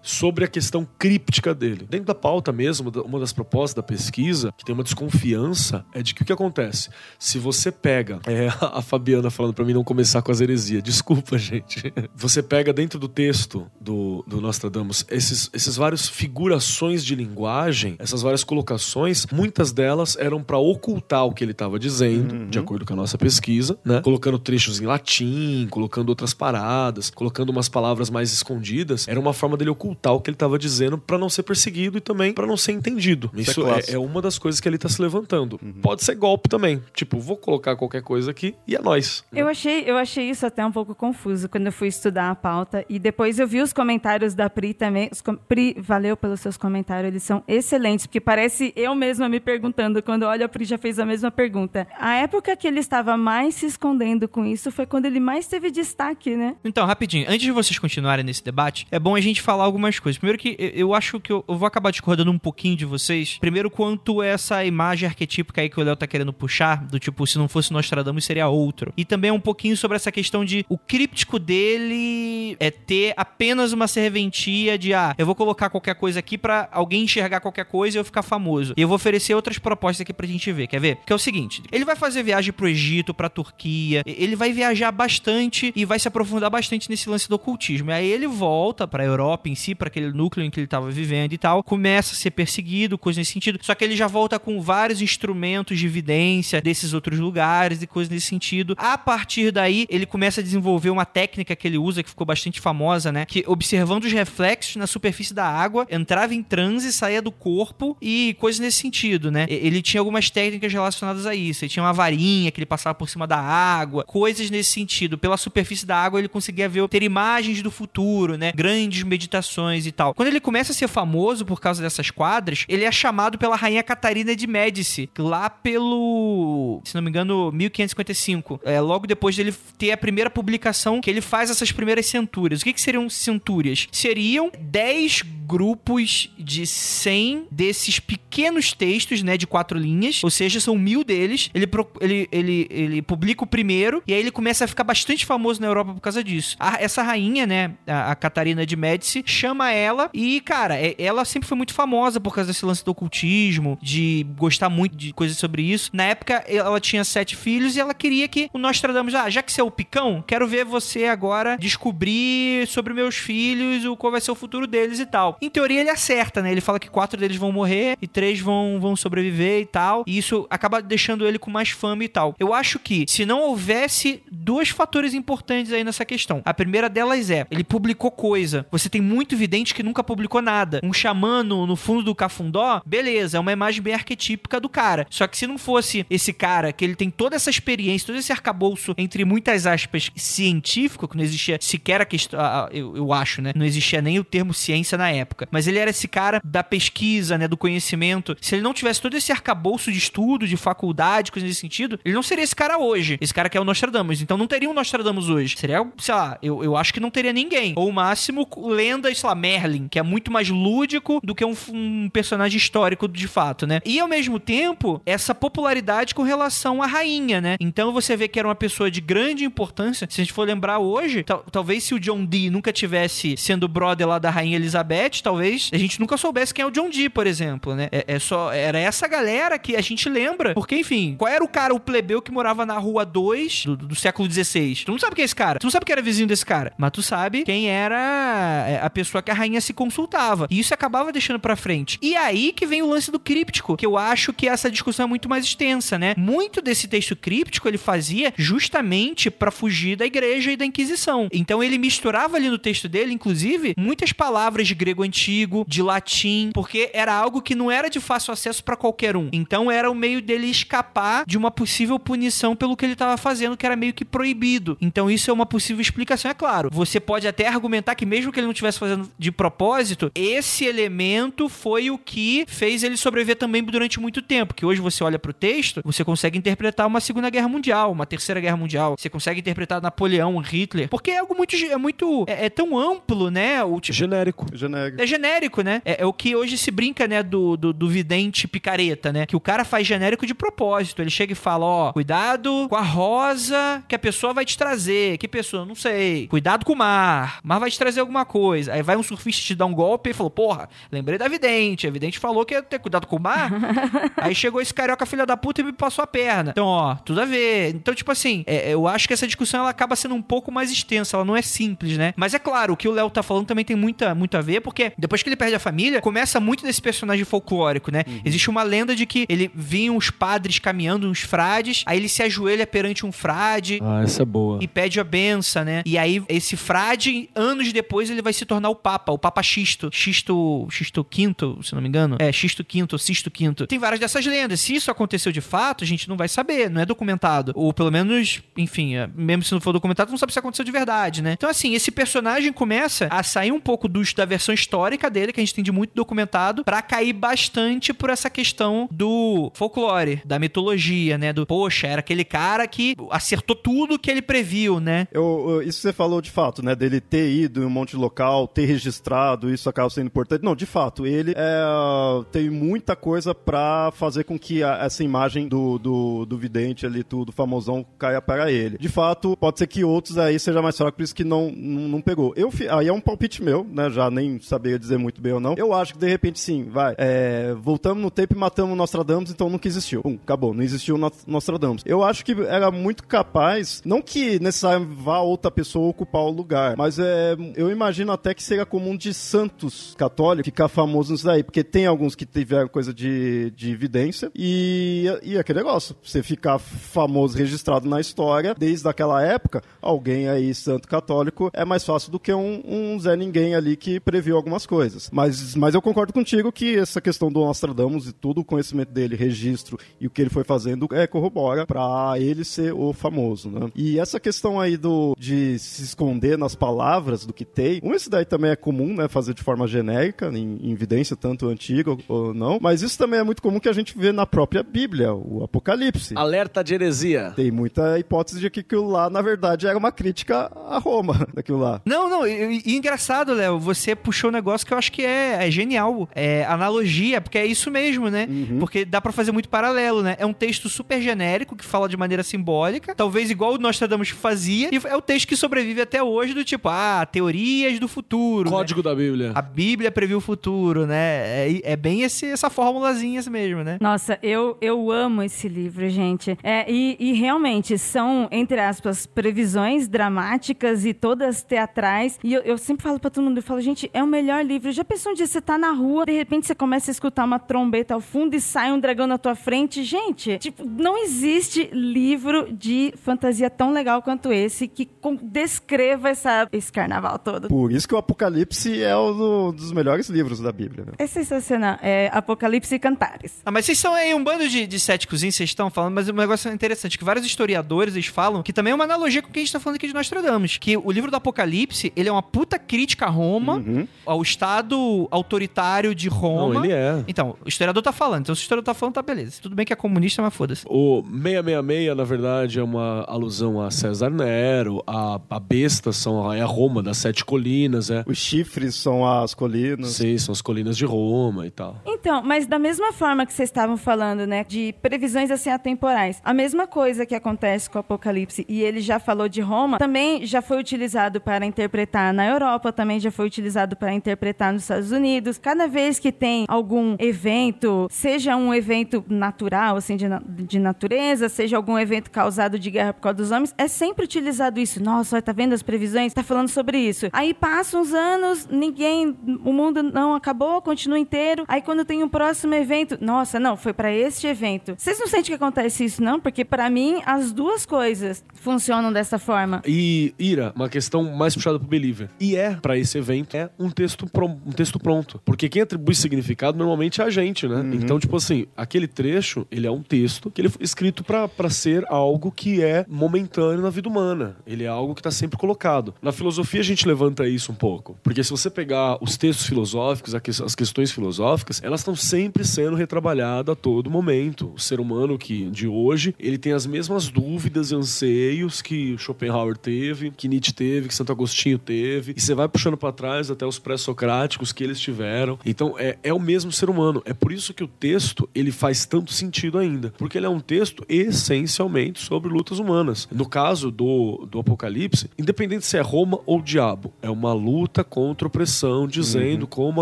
sobre a questão críptica dele. Dentro da pauta mesmo, uma das propostas da pesquisa, que tem uma desconfiança, é de que o que acontece? Se você pega, é, a Fabiana falando para mim não começar com as heresias, desculpa, gente. Você pega dentro do texto do, do Nostradamus esses, esses vários figurações de linguagem, essas várias colocações, muitas delas eram para ocultar o que ele estava dizendo, uhum. de acordo com a nossa pesquisa, né? Colocando trechos em latim, colocando outras paradas, colocando umas palavras mais escondidas. Era uma forma dele ocultar ocultar o que ele estava dizendo para não ser perseguido e também para não ser entendido. Isso, Isso é, é, é, uma das coisas que ele tá se levantando. Uhum. Pode ser golpe também. Tipo, vou colocar qualquer coisa aqui e é nós. Eu achei, eu achei isso até um pouco confuso quando eu fui estudar a pauta e depois eu vi os comentários da Pri também. Com... Pri, valeu pelos seus comentários, eles são excelentes, porque parece eu mesma me perguntando quando olha a Pri já fez a mesma pergunta. A época que ele estava mais se escondendo com isso foi quando ele mais teve destaque, né? Então, rapidinho, antes de vocês continuarem nesse debate, é bom a gente falar algo algumas coisas. Primeiro que eu- acho que eu, vou acabar discordando um pouquinho de vocês. Primeiro, quanto essa imagem arquetípica aí que o Léo tá querendo puxar, do tipo, se não fosse Nostradamus, seria outro. E também um pouquinho sobre essa questão de o críptico dele é ter apenas uma serventia de, ah, eu vou colocar qualquer coisa aqui pra alguém enxergar qualquer coisa e eu ficar famoso. E eu vou oferecer outras propostas aqui pra gente ver. Quer ver? Que é o seguinte, ele vai fazer viagem pro Egito, pra Turquia, ele vai viajar bastante e vai se aprofundar bastante nesse lance do ocultismo. E aí ele volta pra Europa em si, pra aquele núcleo em que ele tava vivendo e tal, começa a ser perseguido, coisa nesse sentido. Só que ele já volta com vários instrumentos de evidência desses outros lugares e coisas nesse sentido. A partir daí, ele começa a desenvolver uma técnica que ele usa, que ficou bastante famosa, né? Que observando os reflexos na superfície da água, entrava em transe, saía do corpo e coisas nesse sentido, né? Ele tinha algumas técnicas relacionadas a isso. Ele tinha uma varinha que ele passava por cima da água, coisas nesse sentido. Pela superfície da água, ele conseguia ver, ter imagens do futuro, né? Grandes meditações e tal. Quando ele começa a ser famoso por causa dessas quadras, ele é chamado pela rainha Catarina de Médici, lá pelo, se não me engano, 1555. É, logo depois dele ter a primeira publicação que ele faz essas primeiras centúrias. O que, que seriam centúrias? Seriam 10 grupos de 100 desses pequenos textos, né, de quatro linhas, ou seja, são mil deles. Ele, ele, ele, ele publica o primeiro e aí ele começa a ficar bastante famoso na Europa por causa disso. A- essa rainha, né, a, a Catarina de Médici, chama ela e, cara, é- ela sempre foi muito famosa por causa desse lance do ocultismo, de gostar muito de coisas sobre isso. Na época, ela tinha sete filhos e ela queria que o Nostradamus, ah, já que você é o picão, quero ver você agora descobrir sobre meus filhos, o qual vai ser o futuro deles e tal. Em teoria, ele acerta, né? Ele fala que quatro deles vão morrer e três vão, vão sobreviver e tal. E isso acaba deixando ele com mais fama e tal. Eu acho que se não houvesse dois fatores importantes aí nessa questão. A primeira delas é, ele publicou coisa. Você tem muito vidente que nunca publicou nada. Um xamã no, no fundo do cafundó, beleza, é uma imagem bem arquetípica do cara. Só que se não fosse esse cara, que ele tem toda essa experiência, todo esse arcabouço, entre muitas aspas, científico, que não existia sequer a questão, eu, eu acho, né? Não existia nem o termo ciência na época. Mas ele era esse cara da pesquisa, né? Do conhecimento. Se ele não tivesse todo esse arcabouço de estudo, de faculdade, coisa nesse sentido, ele não seria esse cara hoje. Esse cara que é o Nostradamus. Então não teria um Nostradamus hoje. Seria, sei lá, eu, eu acho que não teria ninguém. Ou o máximo, lendas, sei lá, Merlin, que é muito mais lúdico do que um, um personagem histórico de fato, né? E ao mesmo tempo, essa popularidade com relação à rainha, né? Então você vê que era uma pessoa de grande importância. Se a gente for lembrar hoje, tal- talvez se o John Dee nunca tivesse sendo brother lá da rainha Elizabeth, talvez a gente nunca soubesse quem é o John Dee, por exemplo, né? É, é só era essa galera que a gente lembra, porque enfim, qual era o cara, o plebeu que morava na rua 2 do, do século XVI? Tu não sabe quem é esse cara. Tu não sabe que era vizinho desse cara, mas tu sabe quem era é, a pessoa que a rainha se consultava. E isso acabava deixando pra frente. E aí que vem o lance do críptico, que eu acho que essa discussão é muito mais extensa, né? Muito desse texto críptico ele fazia justamente pra fugir da igreja e da Inquisição. Então ele misturava ali no texto dele, inclusive, muitas palavras de grego antigo, de latim, porque era algo que não era de fácil acesso pra qualquer um. Então era o meio dele escapar de uma possível punição pelo que ele estava fazendo, que era meio que proibido. Então isso é uma possível explicação, é claro. Você pode até argumentar que mesmo que ele não estivesse fazendo de propósito, esse elemento foi o que fez ele sobreviver também durante muito tempo. Que hoje você olha pro texto, você consegue interpretar uma Segunda Guerra Mundial, uma Terceira Guerra Mundial. Você consegue interpretar Napoleão, Hitler, porque é algo muito é muito é, é tão amplo, né? O tipo, Genérico. Genérico. É genérico, né? É, é o que hoje se brinca, né, do, do, do vidente picareta, né? Que o cara faz genérico de propósito. Ele chega e fala, ó, cuidado com a rosa que a pessoa vai te trazer. Que pessoa? Não sei. Cuidado com o mar. Mar vai te trazer alguma coisa. Aí vai um surfista te dar um golpe e falou, porra, lembrei da vidente. A vidente falou que ia ter cuidado com o mar. Aí chegou esse carioca filha da puta e me passou a perna. Então, ó, tudo a ver. Então, tipo assim, é, eu acho que essa discussão ela acaba sendo um pouco mais extensa. Ela não é simples, né? Mas é claro, o que o Léo tá falando também tem muita, muito a ver, porque depois que ele perde a família, começa muito desse personagem folclórico, né? Existe uma lenda de que ele vinha uns padres caminhando, uns frades, aí ele se ajoelha perante um frade. Ah, essa é boa. E pede a benção, né? E aí, esse frade, anos depois, ele vai se tornar o Papa, o Papa Xisto. Xisto. Xisto V, se não me engano. É, Xisto V ou Sisto V. Tem várias dessas lendas. Se isso aconteceu de fato, a gente não vai saber, não é documentado. Ou pelo menos, enfim, é, mesmo se não for documentado, não sabe se aconteceu de verdade, né? Então, assim, esse personagem começa a sair um pouco dos, da versão histórica dele, que a gente tem de muito documentado, pra cair bastante por essa questão do folclore, da mitologia, né? Do, poxa, era aquele cara que acertou tudo que ele previu, né? Eu, isso você falou de fato, né? Dele ter ido em um monte de local, ter registrado, isso acaba sendo importante. Não, de fato, ele é, tem muita coisa pra fazer com que a- essa imagem do, do, do vidente ali, tudo famosão, caia para ele. De fato, pode ser que outros aí seja mais fraco, por isso que não, não, não pegou. Eu, aí é um palpite meu, né? Já nem sabia dizer muito bem ou não. Eu acho que de repente sim, vai. é, voltamos no tempo e matamos o Nostradamus, então nunca existiu. Pum, acabou, não existiu o Nos- Nostradamus. Eu acho que era muito capaz, não que necessariamente vá outra pessoa ocupar o lugar, mas é, eu imagino até que seria comum de santos católicos ficar famoso nisso daí, porque tem alguns que tiveram coisa de, de evidência e, e aquele negócio, você ficar famoso, registrado na história, desde aquela época, alguém aí, santo católico, é mais fácil do que um, um Zé Ninguém ali que previu algumas coisas. Mas, mas eu concordo contigo que essa questão do Nostradamus e todo o conhecimento dele, registro e o que ele foi fazendo, é, corrobora pra ele ser o famoso, né? E essa questão aí do, de se esconder nas palavras do que tem, um, esse daí também é comum, né? Fazer de forma genérica, em, em evidência, tanto antiga ou, não. Mas isso também é muito comum que a gente vê na própria Bíblia, o Apocalipse. Alerta de heresia. Tem muita hipótese de que aquilo lá, na verdade, era uma crítica a Roma, daquilo lá. Não, não, e, e engraçado, Léo, você puxou um negócio que eu acho que é, é genial. É analogia, porque é isso mesmo, né? Porque dá pra fazer muito paralelo, né? É um texto super genérico que fala de maneira simbólica, talvez igual o Nostradamus fazia, e é o texto que sobrevive até hoje do tipo, ah, teorias do futuro. né? Código da Bíblia. A Bíblia previu o futuro, né? É, é bem esse, essa formulazinha mesmo, né? Nossa, eu, eu amo esse livro, gente. É, e, e realmente são, entre aspas, previsões dramáticas e todas teatrais. E eu, eu sempre falo pra todo mundo, eu falo, gente, é o melhor livro. Já pensou um dia você tá na rua, de repente você começa a escutar uma trombeta ao fundo e sai um dragão na tua frente? Gente, tipo, não existe livro de fantasia tão legal quanto esse que descreva essa, esse carnaval todo. Por isso que o Apocalipse é um do- dos melhores livros da Bíblia, né? É sensacional. É Apocalipse e Cantares. Ah, mas vocês são aí um bando de, de céticos? Vocês estão falando, mas um negócio interessante, que vários historiadores, eles falam, que também é uma analogia com o que a gente tá falando aqui de Nostradamus, que o livro do Apocalipse, ele é uma puta crítica a Roma, ao Estado autoritário de Roma. Não, ele é. Então, o historiador tá falando, então se o historiador tá falando, tá beleza. Tudo bem que é comunista, mas foda-se. O 666, na verdade, é uma alusão a César Nero, a, a besta são, é a Roma das sete colinas, é. Os chifres são as colinas. Sim, são as colinas de Roma e tal. Então, mas da mesma forma que vocês estavam falando, né, de previsões assim atemporais, a mesma coisa que acontece com o Apocalipse, e ele já falou de Roma, também já foi utilizado para interpretar na Europa, também já foi utilizado para interpretar nos Estados Unidos. Cada vez que tem algum evento, seja um evento natural, assim, de, de natureza, seja algum evento causado de guerra por causa dos homens, é sempre utilizado isso. Nossa, tá vendo as previsões? Tá falando sobre isso. Aí passam uns anos, ninguém, o mundo não acabou, continua inteiro. Aí quando tem um próximo evento, nossa, não, foi pra este evento. Vocês não sentem que acontece isso, não? Porque pra mim as duas coisas funcionam dessa forma. E, Ira, uma questão mais puxada pro Believer. E é, pra esse evento, é um texto, pro- um texto pronto. Porque quem atribui significado normalmente é a gente, né? Então, tipo assim, aquele trecho, ele é um texto que ele foi escrito pra ser algo que é momentâneo na vida humana. Ele é algo que tá sempre colocado. Na filosofia a gente levanta isso um pouco. Porque se você pegar os textos filosóficos, as questões filosóficas, elas estão sempre sendo retrabalhadas a todo momento. O ser humano que de hoje, ele tem as mesmas dúvidas e anseios que Schopenhauer teve, que Nietzsche teve, que Santo Agostinho teve. E você vai puxando pra trás até os pré-socráticos que eles tiveram. Então é, é o mesmo ser humano. É por isso que o texto ele faz tanto sentido ainda. Porque ele é um texto essencialmente sobre lutas humanas. No caso do, do Apocalipse, independente se é Roma ou diabo, é uma luta contra a opressão, dizendo como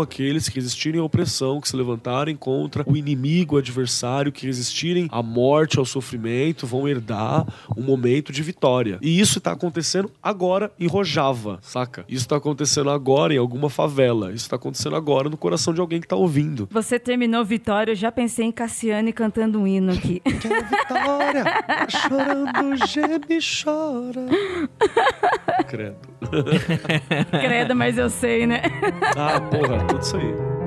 aqueles que resistirem à opressão, que se levantarem contra o inimigo, o adversário, que resistirem à morte, ao sofrimento, vão herdar um momento de vitória. E isso tá acontecendo agora em Rojava, saca? Isso tá acontecendo agora em alguma favela. Isso tá acontecendo agora no coração de alguém que tá ouvindo. Você terminou Vitória, eu já pensei em Cassiane cantando um hino aqui. Vitória, tá chorando, geme chora. Credo. Credo, mas eu sei, né? Ah, porra, tudo isso aí.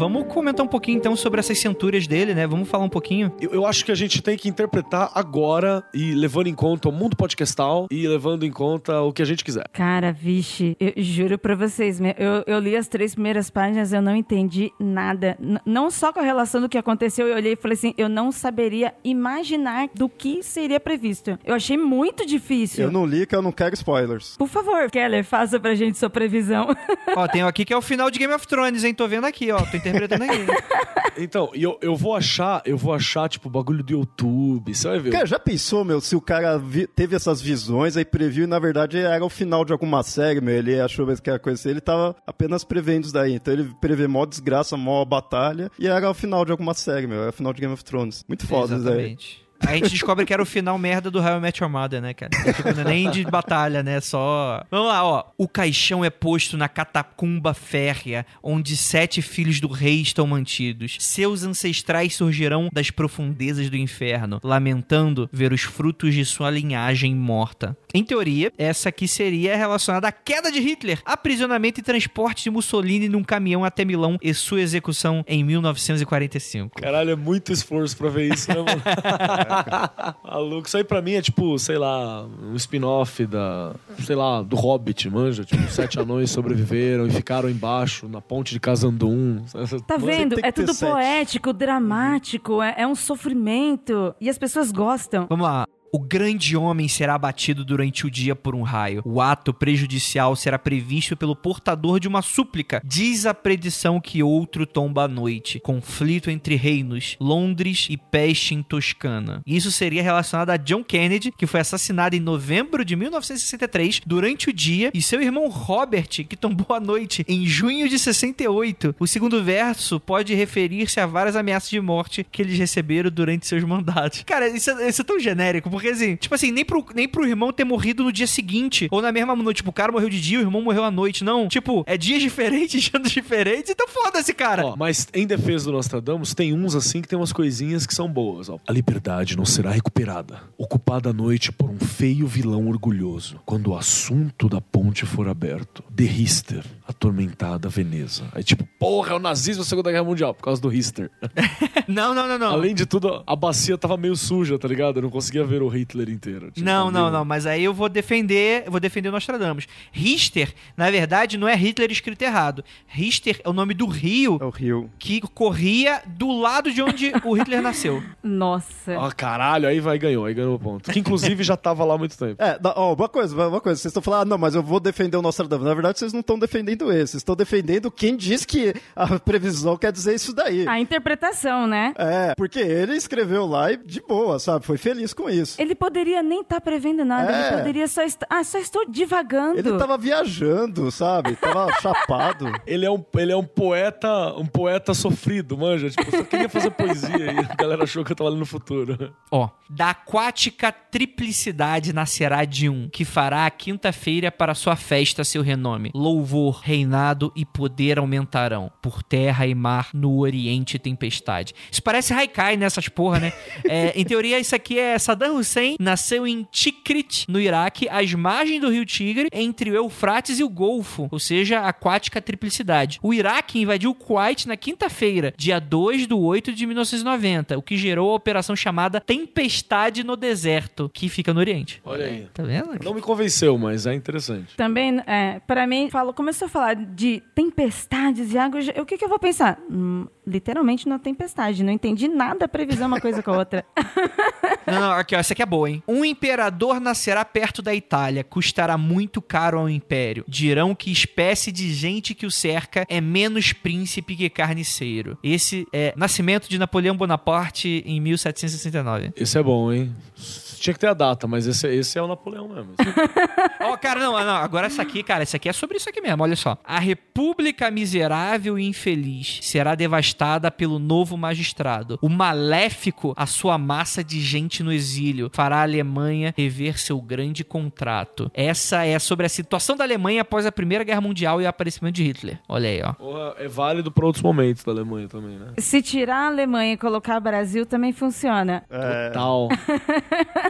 Vamos comentar um pouquinho então sobre essas centúrias dele, né? Vamos falar um pouquinho. Eu, eu acho que a gente tem que interpretar agora e levando em conta o mundo podcastal e levando em conta o que a gente quiser. Cara, vixe, eu juro pra vocês, eu, eu li as três primeiras páginas, eu não entendi nada. N- não só com a relação do que aconteceu, eu olhei e falei assim, eu não saberia imaginar do que seria previsto. Eu achei muito difícil. Eu não li que eu não quero spoilers. Por favor, Keller, faça pra gente sua previsão. ó, tem um aqui que é o final de Game of Thrones, hein? Tô vendo aqui, ó. Tô interpretando aqui. Então, eu, eu vou achar, eu vou achar, tipo, bagulho do YouTube. Você vai ver. Cara, já pensou, meu, se o cara vi- teve essas visões aí previu e na verdade era o final de alguma série, meu, ele achou mesmo que era coisa assim, ele tava apenas prevendo isso daí. Então ele prevê mó desgraça, mó batalha e era o final de alguma série, meu, era o final de Game of Thrones. Muito foda isso daí. Aí a gente descobre que era o final merda do How I Mother, né, cara? É nem de batalha, né? Só. Vamos lá, ó. O caixão é posto na catacumba férrea, onde sete filhos do rei estão mantidos. Seus ancestrais surgirão das profundezas do inferno, lamentando ver os frutos de sua linhagem morta. Em teoria, essa aqui seria relacionada à queda de Hitler, aprisionamento e transporte de Mussolini num caminhão até Milão e sua execução em 1945. Caralho, é muito esforço pra ver isso, né, mano? Maluco, isso aí pra mim é tipo, sei lá, um spin-off da, sei lá, do Hobbit, manja? Tipo, sete anões sobreviveram e ficaram embaixo, na ponte de Casandum. Tá Você vendo? É tudo sete. poético, dramático, é, é um sofrimento. E as pessoas gostam. Vamos lá. O grande homem será abatido durante o dia por um raio. O ato prejudicial será previsto pelo portador de uma súplica. Diz a predição que outro tomba à noite. Conflito entre reinos, Londres e peste em Toscana. Isso seria relacionado a John Kennedy, que foi assassinado em novembro de 1963 durante o dia, e seu irmão Robert, que tombou à noite em junho de 68. O segundo verso pode referir-se a várias ameaças de morte que eles receberam durante seus mandatos. Cara, isso é, isso é tão genérico, porque assim, tipo assim, nem pro, nem pro irmão ter morrido no dia seguinte, ou na mesma noite, tipo, o cara morreu de dia, o irmão morreu à noite. Não, tipo, é dias diferentes, anos diferentes, então foda-se, cara. Ó, mas em defesa do Nostradamus, tem uns assim que tem umas coisinhas que são boas. Ó. A liberdade não será recuperada, ocupada à noite por um feio vilão orgulhoso, quando o assunto da ponte for aberto. De Rister, atormentada Veneza. Aí tipo, porra, é o nazismo da Segunda Guerra Mundial, por causa do Rister. Não, não, não, não. Além de tudo, a bacia tava meio suja, tá ligado? Eu não conseguia ver o Hitler inteiro. Tipo, Não, não, não, mas aí eu vou defender, eu vou defender o Nostradamus. Richter, na verdade, não é Hitler escrito errado. Richter é o nome do rio É o Rio. que corria do lado de onde o Hitler nasceu. Nossa. Ah, caralho, aí vai ganhou, aí ganhou o ponto. Que inclusive já tava lá há muito tempo. É, ó, uma coisa, uma coisa, vocês estão falando, ah, não, mas eu vou defender o Nostradamus. Na verdade, vocês não estão defendendo esse, vocês estão defendendo quem diz que a previsão quer dizer isso daí. A interpretação, né? É, porque ele escreveu lá e de boa, sabe? Foi feliz com isso. Ele poderia nem estar prevendo nada, É. ele poderia só estar. Ah, só estou divagando. Ele tava viajando, sabe? Tava chapado. Ele é um, ele é um poeta, um poeta sofrido, manja. Tipo, só queria fazer poesia e a galera achou que eu tava ali no futuro. Ó, da aquática triplicidade nascerá de um, que fará a quinta-feira para sua festa seu renome. Louvor, reinado e poder aumentarão. Por terra e mar, no oriente tempestade. Isso parece Haikai nessas porra, né? É, em teoria, isso aqui é Saddam Hussein, nasceu em Tikrit, no Iraque, às margens do rio Tigre, entre o Eufrates e o Golfo, ou seja, a aquática triplicidade. O Iraque invadiu o Kuwait na quinta-feira, dia 2 de 8 de 1990, o que gerou a operação chamada Tempestade no Deserto, que fica no Oriente. Olha aí. Tá vendo? Não me convenceu, mas é interessante. Também, é, para mim, falo, começou a falar de tempestades e água. eu já- O que, que eu vou pensar? Hum, literalmente na tempestade. Não entendi nada a previsão uma coisa com a outra. Não, não, aqui, ó, essa aqui é boa, hein? Um imperador nascerá perto da Itália, custará muito caro ao império. Dirão que espécie de gente que o cerca é menos príncipe que carniceiro. Esse é Nascimento de Napoleão Bonaparte em 1769. Esse é bom, hein? Tinha que ter a data, mas esse, esse é o Napoleão mesmo. Ó, cara, não, não, agora essa aqui, cara, essa aqui é sobre isso aqui mesmo, olha só. A república miserável e infeliz será devastada pelo novo magistrado. O maléfico, a sua massa de gente no exílio, fará a Alemanha rever seu grande contrato. Essa é sobre a situação da Alemanha após a Primeira Guerra Mundial e o aparecimento de Hitler. Olha aí, ó. Porra, é válido pra outros momentos da Alemanha também, né? Se tirar a Alemanha e colocar Brasil, também funciona. É, Tal.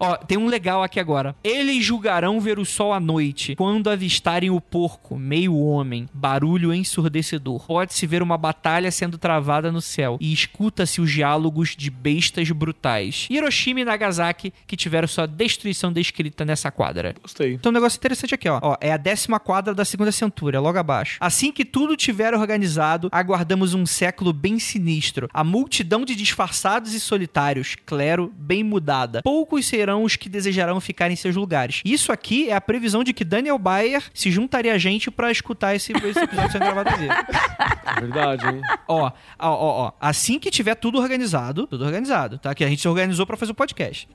Ó, tem um legal aqui agora. Eles julgarão ver o sol à noite, quando avistarem o porco, meio homem, barulho ensurdecedor. Pode-se ver uma batalha sendo travada no céu e escuta-se os diálogos de bestas brutais. Hiroshima e Nagasaki, que tiveram sua destruição descrita nessa quadra. Gostei. Então, um negócio interessante aqui, ó. ó. É a décima quadra da segunda centúria, logo abaixo. Assim que tudo tiver organizado, aguardamos um século bem sinistro. A multidão de disfarçados e solitários, clero, bem mudada. Poucos serão os que desejarão ficar em seus lugares. Isso aqui é a previsão de que Daniel Bayer se juntaria a gente pra escutar esse, esse episódio sendo gravado aqui. É verdade, hein? Ó, ó, ó, ó. Assim que tiver tudo organizado, tudo organizado, tá? Que a gente se organizou pra fazer o podcast.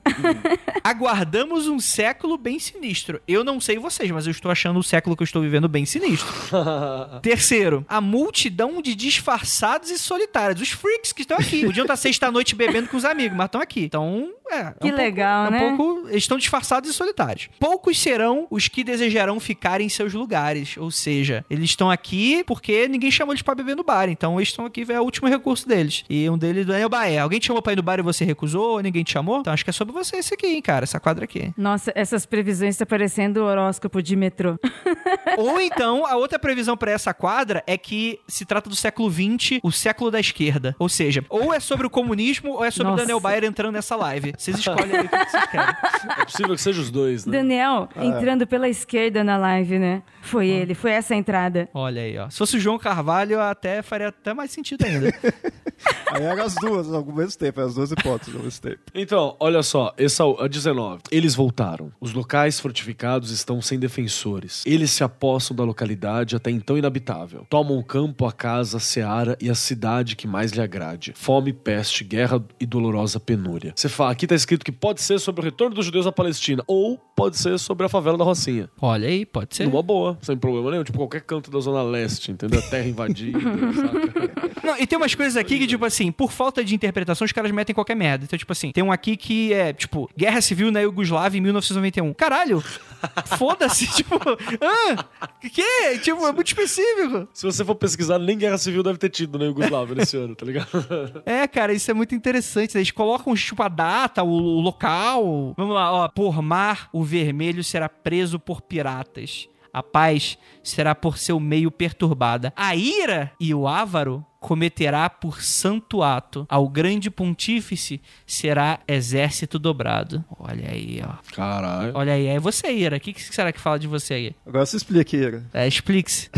Aguardamos um século bem sinistro. Eu não sei vocês, mas eu estou achando o século que eu estou vivendo bem sinistro. Terceiro, a multidão de disfarçados e solitários. Os freaks que estão aqui. Podiam estar sexta-noite bebendo com os amigos, mas estão aqui. Então, é. Que é um legal, pouco, é né? um pouco, eles estão disfarçados e solitários. Poucos serão os que desejarão ficar em seus lugares. Ou seja, eles estão aqui porque ninguém chamou eles pra beber no bar. Então, eles estão aqui, é o último recurso deles. E um deles é o Baé. Alguém te chamou pra ir no bar e você recusou? Ou ninguém te chamou? Então, acho que é sobre você esse aqui, hein, cara. Essa quadra aqui. Nossa, essas previsões tá parecendo o horóscopo de metrô. Ou então, a outra previsão pra essa quadra é que se trata do século XX, o século da esquerda. Ou seja, ou é sobre o comunismo ou é sobre o Nossa. Daniel Bayer entrando nessa live. Vocês escolhem aí o que vocês querem. É possível que seja os dois, né? Daniel entrando pela esquerda na live, né? Foi ele, foi essa a entrada. Olha aí, ó. Se fosse o João Carvalho, até faria até mais sentido ainda. Aí era as duas ao mesmo tempo, as duas hipóteses ao mesmo tempo. Então, olha só, essa a 19. Eles voltaram. Os locais fortificados estão sem defensores. Eles se apossam da localidade até então inabitável. Tomam o campo, a casa, a seara e a cidade que mais lhe agrade. Fome, peste, guerra e dolorosa penúria. Você fala, aqui tá escrito que pode ser sobre o retorno dos judeus à Palestina ou pode ser sobre a favela da Rocinha. Olha aí, pode ser. Numa boa, sem problema nenhum. Tipo, qualquer canto da Zona Leste, entendeu? A terra invadida, saca? Não, e tem umas coisas aqui que, tipo assim, por falta de interpretação, os caras metem qualquer merda. Então, tipo assim, tem um aqui que é, tipo, Guerra Civil na Iugoslávia em 1991. Caralho! Foda-se, tipo, ah, que? Tipo, é muito específico. Se você for pesquisar, nem guerra civil deve ter tido na Iugoslávia nesse ano, tá ligado? É, cara, isso é muito interessante. Eles colocam, tipo, a data, o, o local. Vamos lá, ó. Por mar, o vermelho será preso por piratas. A paz será por seu meio perturbada. A ira e o ávaro cometerá por santo ato. Ao grande pontífice será exército dobrado. Olha aí, ó. Caralho. Olha aí, é você, Ira. O que, que será que fala de você aí? Agora você explica, Ira. É, explique-se.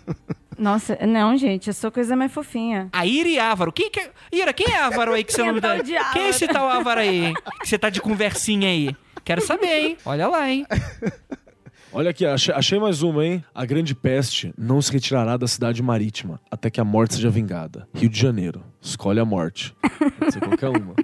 Nossa, não, gente, eu sou coisa mais fofinha. A Ira e Ávaro. Quem que é... Ira, quem é Ávaro aí que você é não me dá? Quem é esse tal Ávaro aí, hein? Que você tá de conversinha aí? Quero saber, hein? Olha lá, hein? Olha aqui, achei, achei mais uma, hein? A grande peste não se retirará da cidade marítima até que a morte seja vingada. Rio de Janeiro. Escolhe a morte. Pode ser qualquer uma.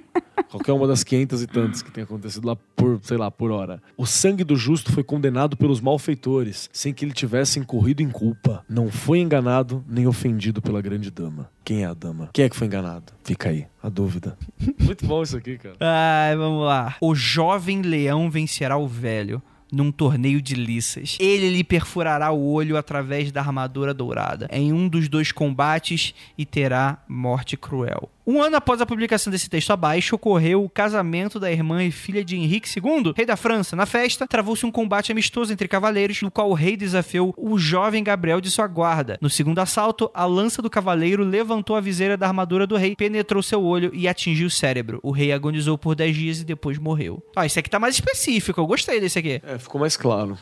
Qualquer uma das 500 e tantas que tem acontecido lá por, sei lá, por hora. O sangue do justo foi condenado pelos malfeitores, sem que ele tivesse incorrido em culpa. Não foi enganado nem ofendido pela grande dama. Quem é a dama? Quem é que foi enganado? Fica aí, a dúvida. Muito bom isso aqui, cara. Ai, vamos lá. O jovem leão vencerá o velho num torneio de liças. Ele lhe perfurará o olho através da armadura dourada em um dos dois combates e terá morte cruel. Um ano após a publicação desse texto abaixo, ocorreu o casamento da irmã e filha de Henrique II, rei da França. Na festa, travou-se um combate amistoso entre cavaleiros, no qual o rei desafiou o jovem Gabriel de sua guarda. No segundo assalto, a lança do cavaleiro levantou a viseira da armadura do rei, penetrou seu olho e atingiu o cérebro. O rei agonizou por 10 dias e depois morreu. Ó, esse aqui tá mais específico, eu gostei desse aqui. É, ficou mais claro.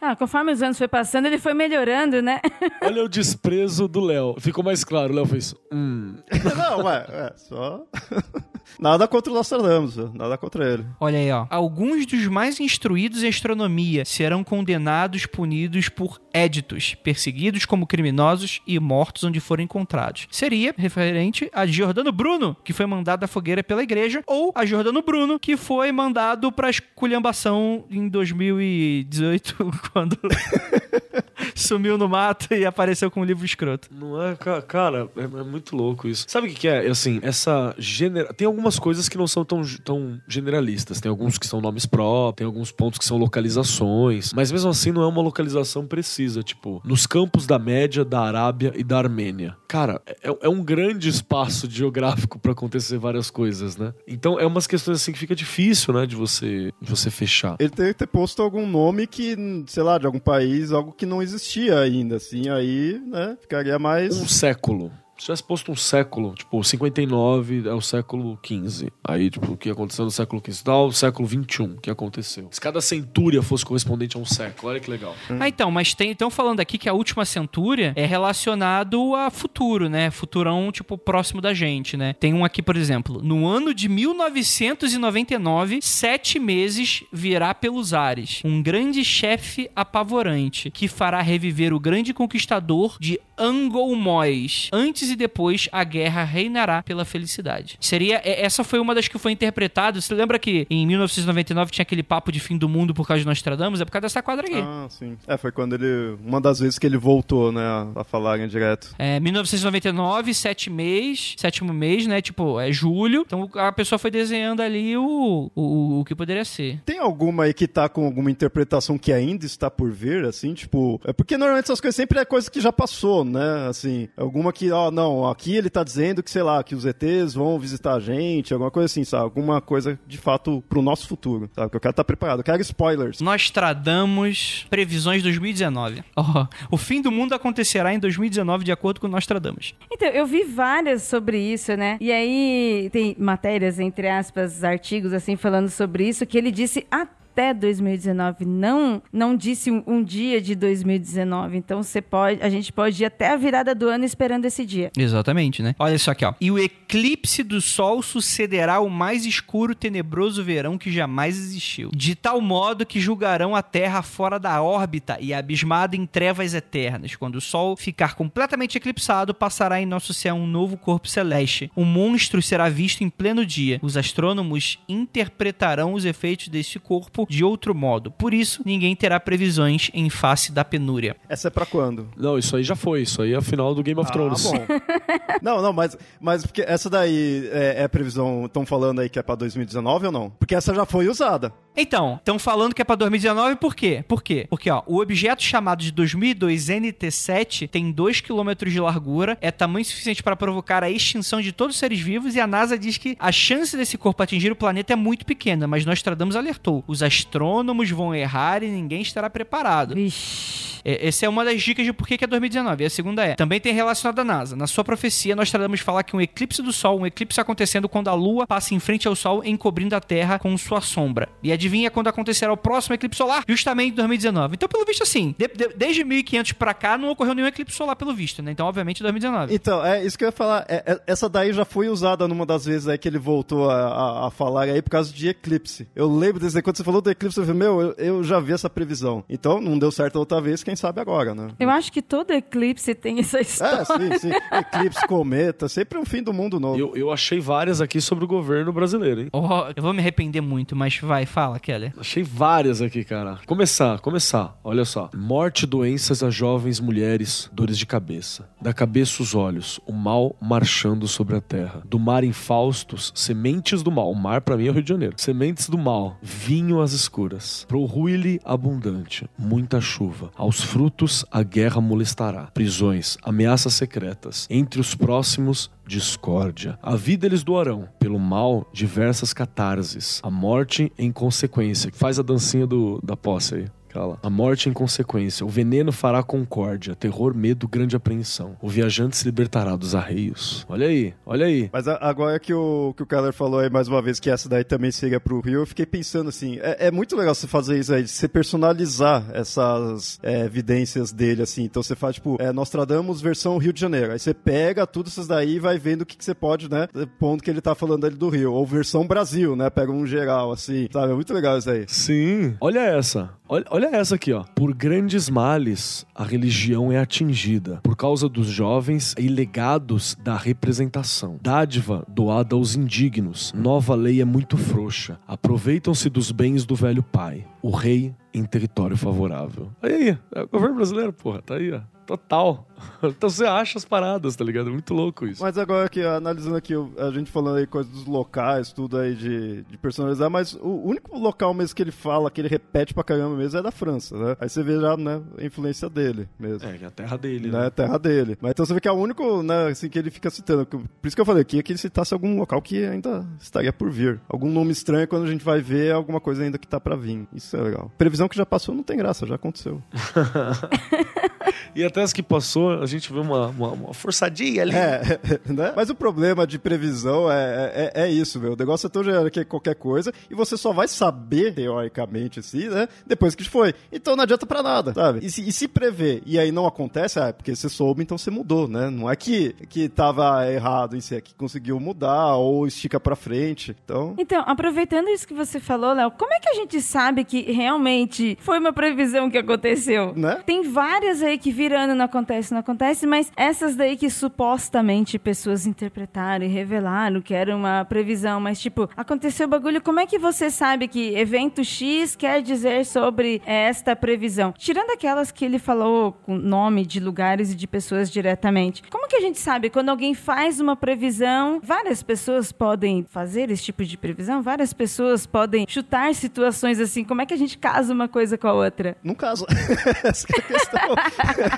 Ah, conforme os anos foi passando, ele foi melhorando, né? Olha o desprezo do Léo. Ficou mais claro. O Léo fez. Hum. Não, ué, é, só. nada contra o Nostradamus, nada contra ele. Olha aí, ó. Alguns dos mais instruídos em astronomia serão condenados, punidos por éditos, perseguidos como criminosos e mortos onde forem encontrados. Seria referente a Giordano Bruno, que foi mandado à fogueira pela igreja, ou a Giordano Bruno, que foi mandado pra esculhambação em 2018, quando Sumiu no mato e apareceu com um livro escroto. Não é, ca- cara, é, é muito louco isso. Sabe o que, que é? Assim, essa genera... Tem algumas coisas que não são tão, tão generalistas. Tem alguns que são nomes próprios, tem alguns pontos que são localizações. Mas mesmo assim não é uma localização precisa. Tipo, nos campos da Média, da Arábia e da Armênia. Cara, é, é um grande espaço geográfico pra acontecer várias coisas, né? Então é umas questões assim que fica difícil, né, de você, de você fechar. Ele teve que ter posto algum nome que, sei lá, de algum país, algo que não existia ainda, assim, aí, né, ficaria mais... Um século. Se tivesse posto um século, tipo, 59 é o século XV. Aí, tipo, o que aconteceu no século XV? Tal, o século XXI, que aconteceu. Se cada centúria fosse correspondente a um século, olha que legal. Ah, então, mas tem. Estão falando aqui que a última centúria é relacionado a futuro, né? Futurão, tipo, próximo da gente, né? Tem um aqui, por exemplo. No ano de 1999, sete meses virá pelos ares. Um grande chefe apavorante que fará reviver o grande conquistador de Angolmóis. Antes e depois, a guerra reinará pela felicidade. Seria. é- Essa foi uma das que foi interpretada. Você lembra que em 1999 tinha aquele papo de fim do mundo por causa de Nostradamus? É por causa dessa quadra aqui. Ah, sim. É, foi quando ele... Uma das vezes que ele voltou, né, a, falarem direto. É, 1999, sete mês, sétimo mês, né? Tipo, é julho. Então a pessoa foi desenhando ali o, o, o que poderia ser. Tem alguma aí que tá com alguma interpretação que ainda está por vir, assim, tipo... É porque normalmente essas coisas sempre é coisa que já passou, né, assim. Alguma que, ó, não, aqui ele tá dizendo que, sei lá, que os ETs vão visitar a gente, alguma coisa assim, sabe? Alguma coisa, de fato, pro nosso futuro, sabe? Que eu quero estar preparado. Eu quero spoilers. Nostradamus, previsões 2019. Ó, o fim do mundo acontecerá em 2019, de acordo com Nostradamus. Então, eu vi várias sobre isso, né? E aí tem matérias, entre aspas, artigos, assim, falando sobre isso, que ele disse até 2019, não não disse um, um dia de 2019. Então você pode, a gente pode ir até a virada do ano esperando esse dia. Exatamente, né? Olha só aqui, ó. E o eclipse do sol sucederá ao mais escuro, tenebroso verão que jamais existiu. De tal modo que julgarão a Terra fora da órbita e abismada em trevas eternas. Quando o sol ficar completamente eclipsado, passará em nosso céu um novo corpo celeste. O monstro será visto em pleno dia. Os astrônomos interpretarão os efeitos deste corpo de outro modo. Por isso, ninguém terá previsões em face da penúria. Essa é pra quando? Não, isso aí já foi. Isso aí é a final do Game of Thrones. Ah, bom. não, não, mas, mas porque essa daí é, é previsão, estão falando aí que é pra 2019 ou não? Porque essa já foi usada. Então, estão falando que é pra 2019 por quê? Por quê? Porque, ó, o objeto chamado de 2002 NT7 tem 2 km de largura, é tamanho suficiente para provocar a extinção de todos os seres vivos e a NASA diz que a chance desse corpo atingir o planeta é muito pequena, mas Nostradamus alertou. Os astrônomos vão errar e ninguém estará preparado. Vixe. É, Essa é uma das dicas de por que é 2019. E a segunda é, também tem relacionado à NASA. Na sua profecia, Nostradamus fala que um eclipse do Sol, um eclipse acontecendo quando a Lua passa em frente ao Sol, encobrindo a Terra com sua sombra. E adivinha quando acontecerá o próximo eclipse solar? Justamente em 2019. Então, pelo visto, assim, de- de- desde 1500 pra cá, não ocorreu nenhum eclipse solar, pelo visto, né? Então, obviamente, 2019. Então, é isso que eu ia falar. É- é- essa daí já foi usada numa das vezes aí que ele voltou a, a- a falar aí por causa de eclipse. Eu lembro desse quando você falou do eclipse, eu falei, meu, eu, eu já vi essa previsão. Então, não deu certo a outra vez, quem sabe agora, né? Eu acho que todo eclipse tem essa história. É, sim, sim. Eclipse, cometa, sempre um fim do mundo novo. Eu, eu achei várias aqui sobre o governo brasileiro, hein? Oh, eu vou me arrepender muito, mas vai, fala, Keller. Achei várias aqui, cara. Começar, começar. Olha só. Morte doenças a jovens mulheres, dores de cabeça. Da cabeça os olhos, o mal marchando sobre a terra. Do mar infaustos, sementes do mal. O mar pra mim é o Rio de Janeiro. Sementes do mal, vinho às escuras. Pro ruile abundante, muita chuva. Aos frutos a guerra molestará. Prisões, ameaças secretas. Entre os próximos, discórdia. A vida eles doarão, pelo mal, diversas catarses. A morte em consequência. Faz a dancinha do, da posse aí. Cala. A morte em consequência. O veneno fará concórdia. Terror, medo, grande apreensão. O viajante se libertará dos arreios. Olha aí, olha aí. Mas a- agora que o, que o Keller falou aí mais uma vez que essa daí também seria pro Rio, eu fiquei pensando assim, é, é muito legal você fazer isso aí, você personalizar essas é, evidências dele, assim. Então você faz, tipo, é, Nostradamus versão Rio de Janeiro. Aí você pega tudo essas daí e vai vendo o que, que você pode, né? Ponto que ele tá falando ali do Rio. Ou versão Brasil, né? Pega um geral, assim. Sabe? É muito legal isso aí. Sim. Olha essa. Olha, olha essa aqui, ó. Por grandes males, a religião é atingida. Por causa dos jovens e legados da representação. Dádiva doada aos indignos. Nova lei é muito frouxa. Aproveitam-se dos bens do velho pai. O rei em território favorável. Aí, aí, é o governo brasileiro, porra, tá aí, ó. Total. Então você acha as paradas, tá ligado? Muito louco isso. Mas agora aqui, analisando aqui, a gente falando aí coisas dos locais, tudo aí de, de personalizar, mas o único local mesmo que ele fala, que ele repete pra caramba mesmo, é da França, né? Aí você vê já, né, a influência dele mesmo. É, que é a terra dele, né? né? É a terra dele. Mas então você vê que é o único, né, assim, que ele fica citando. Por isso que eu falei aqui, é que ele citasse algum local que ainda estaria por vir. Algum nome estranho quando a gente vai ver é alguma coisa ainda que tá pra vir. Isso é legal. Previsão que já passou não tem graça, já aconteceu. e até as que passou, a gente vê uma, uma, uma forçadinha ali. É, né? Mas o problema de previsão é, é, é isso, meu. O negócio é tão geral que é qualquer coisa e você só vai saber, teoricamente, assim, né? Depois que foi. Então não adianta pra nada, sabe? E se, e se prever e aí não acontece, é porque você soube, então você mudou, né? Não é que, que tava errado em si, é que conseguiu mudar ou estica pra frente. Então. Então, aproveitando isso que você falou, Léo, como é que a gente sabe que realmente foi uma previsão que aconteceu? Né? Tem várias aí que virando não acontece, não acontece, mas essas daí que supostamente pessoas interpretaram e revelaram que era uma previsão, mas tipo, aconteceu o bagulho, como é que você sabe que evento X quer dizer sobre esta previsão? Tirando aquelas que ele falou com nome de lugares e de pessoas diretamente. Como que a gente sabe quando alguém faz uma previsão, várias pessoas podem fazer esse tipo de previsão? Várias pessoas podem chutar situações assim. Como é que a gente casa uma coisa com a outra? Não casa. Essa é a questão.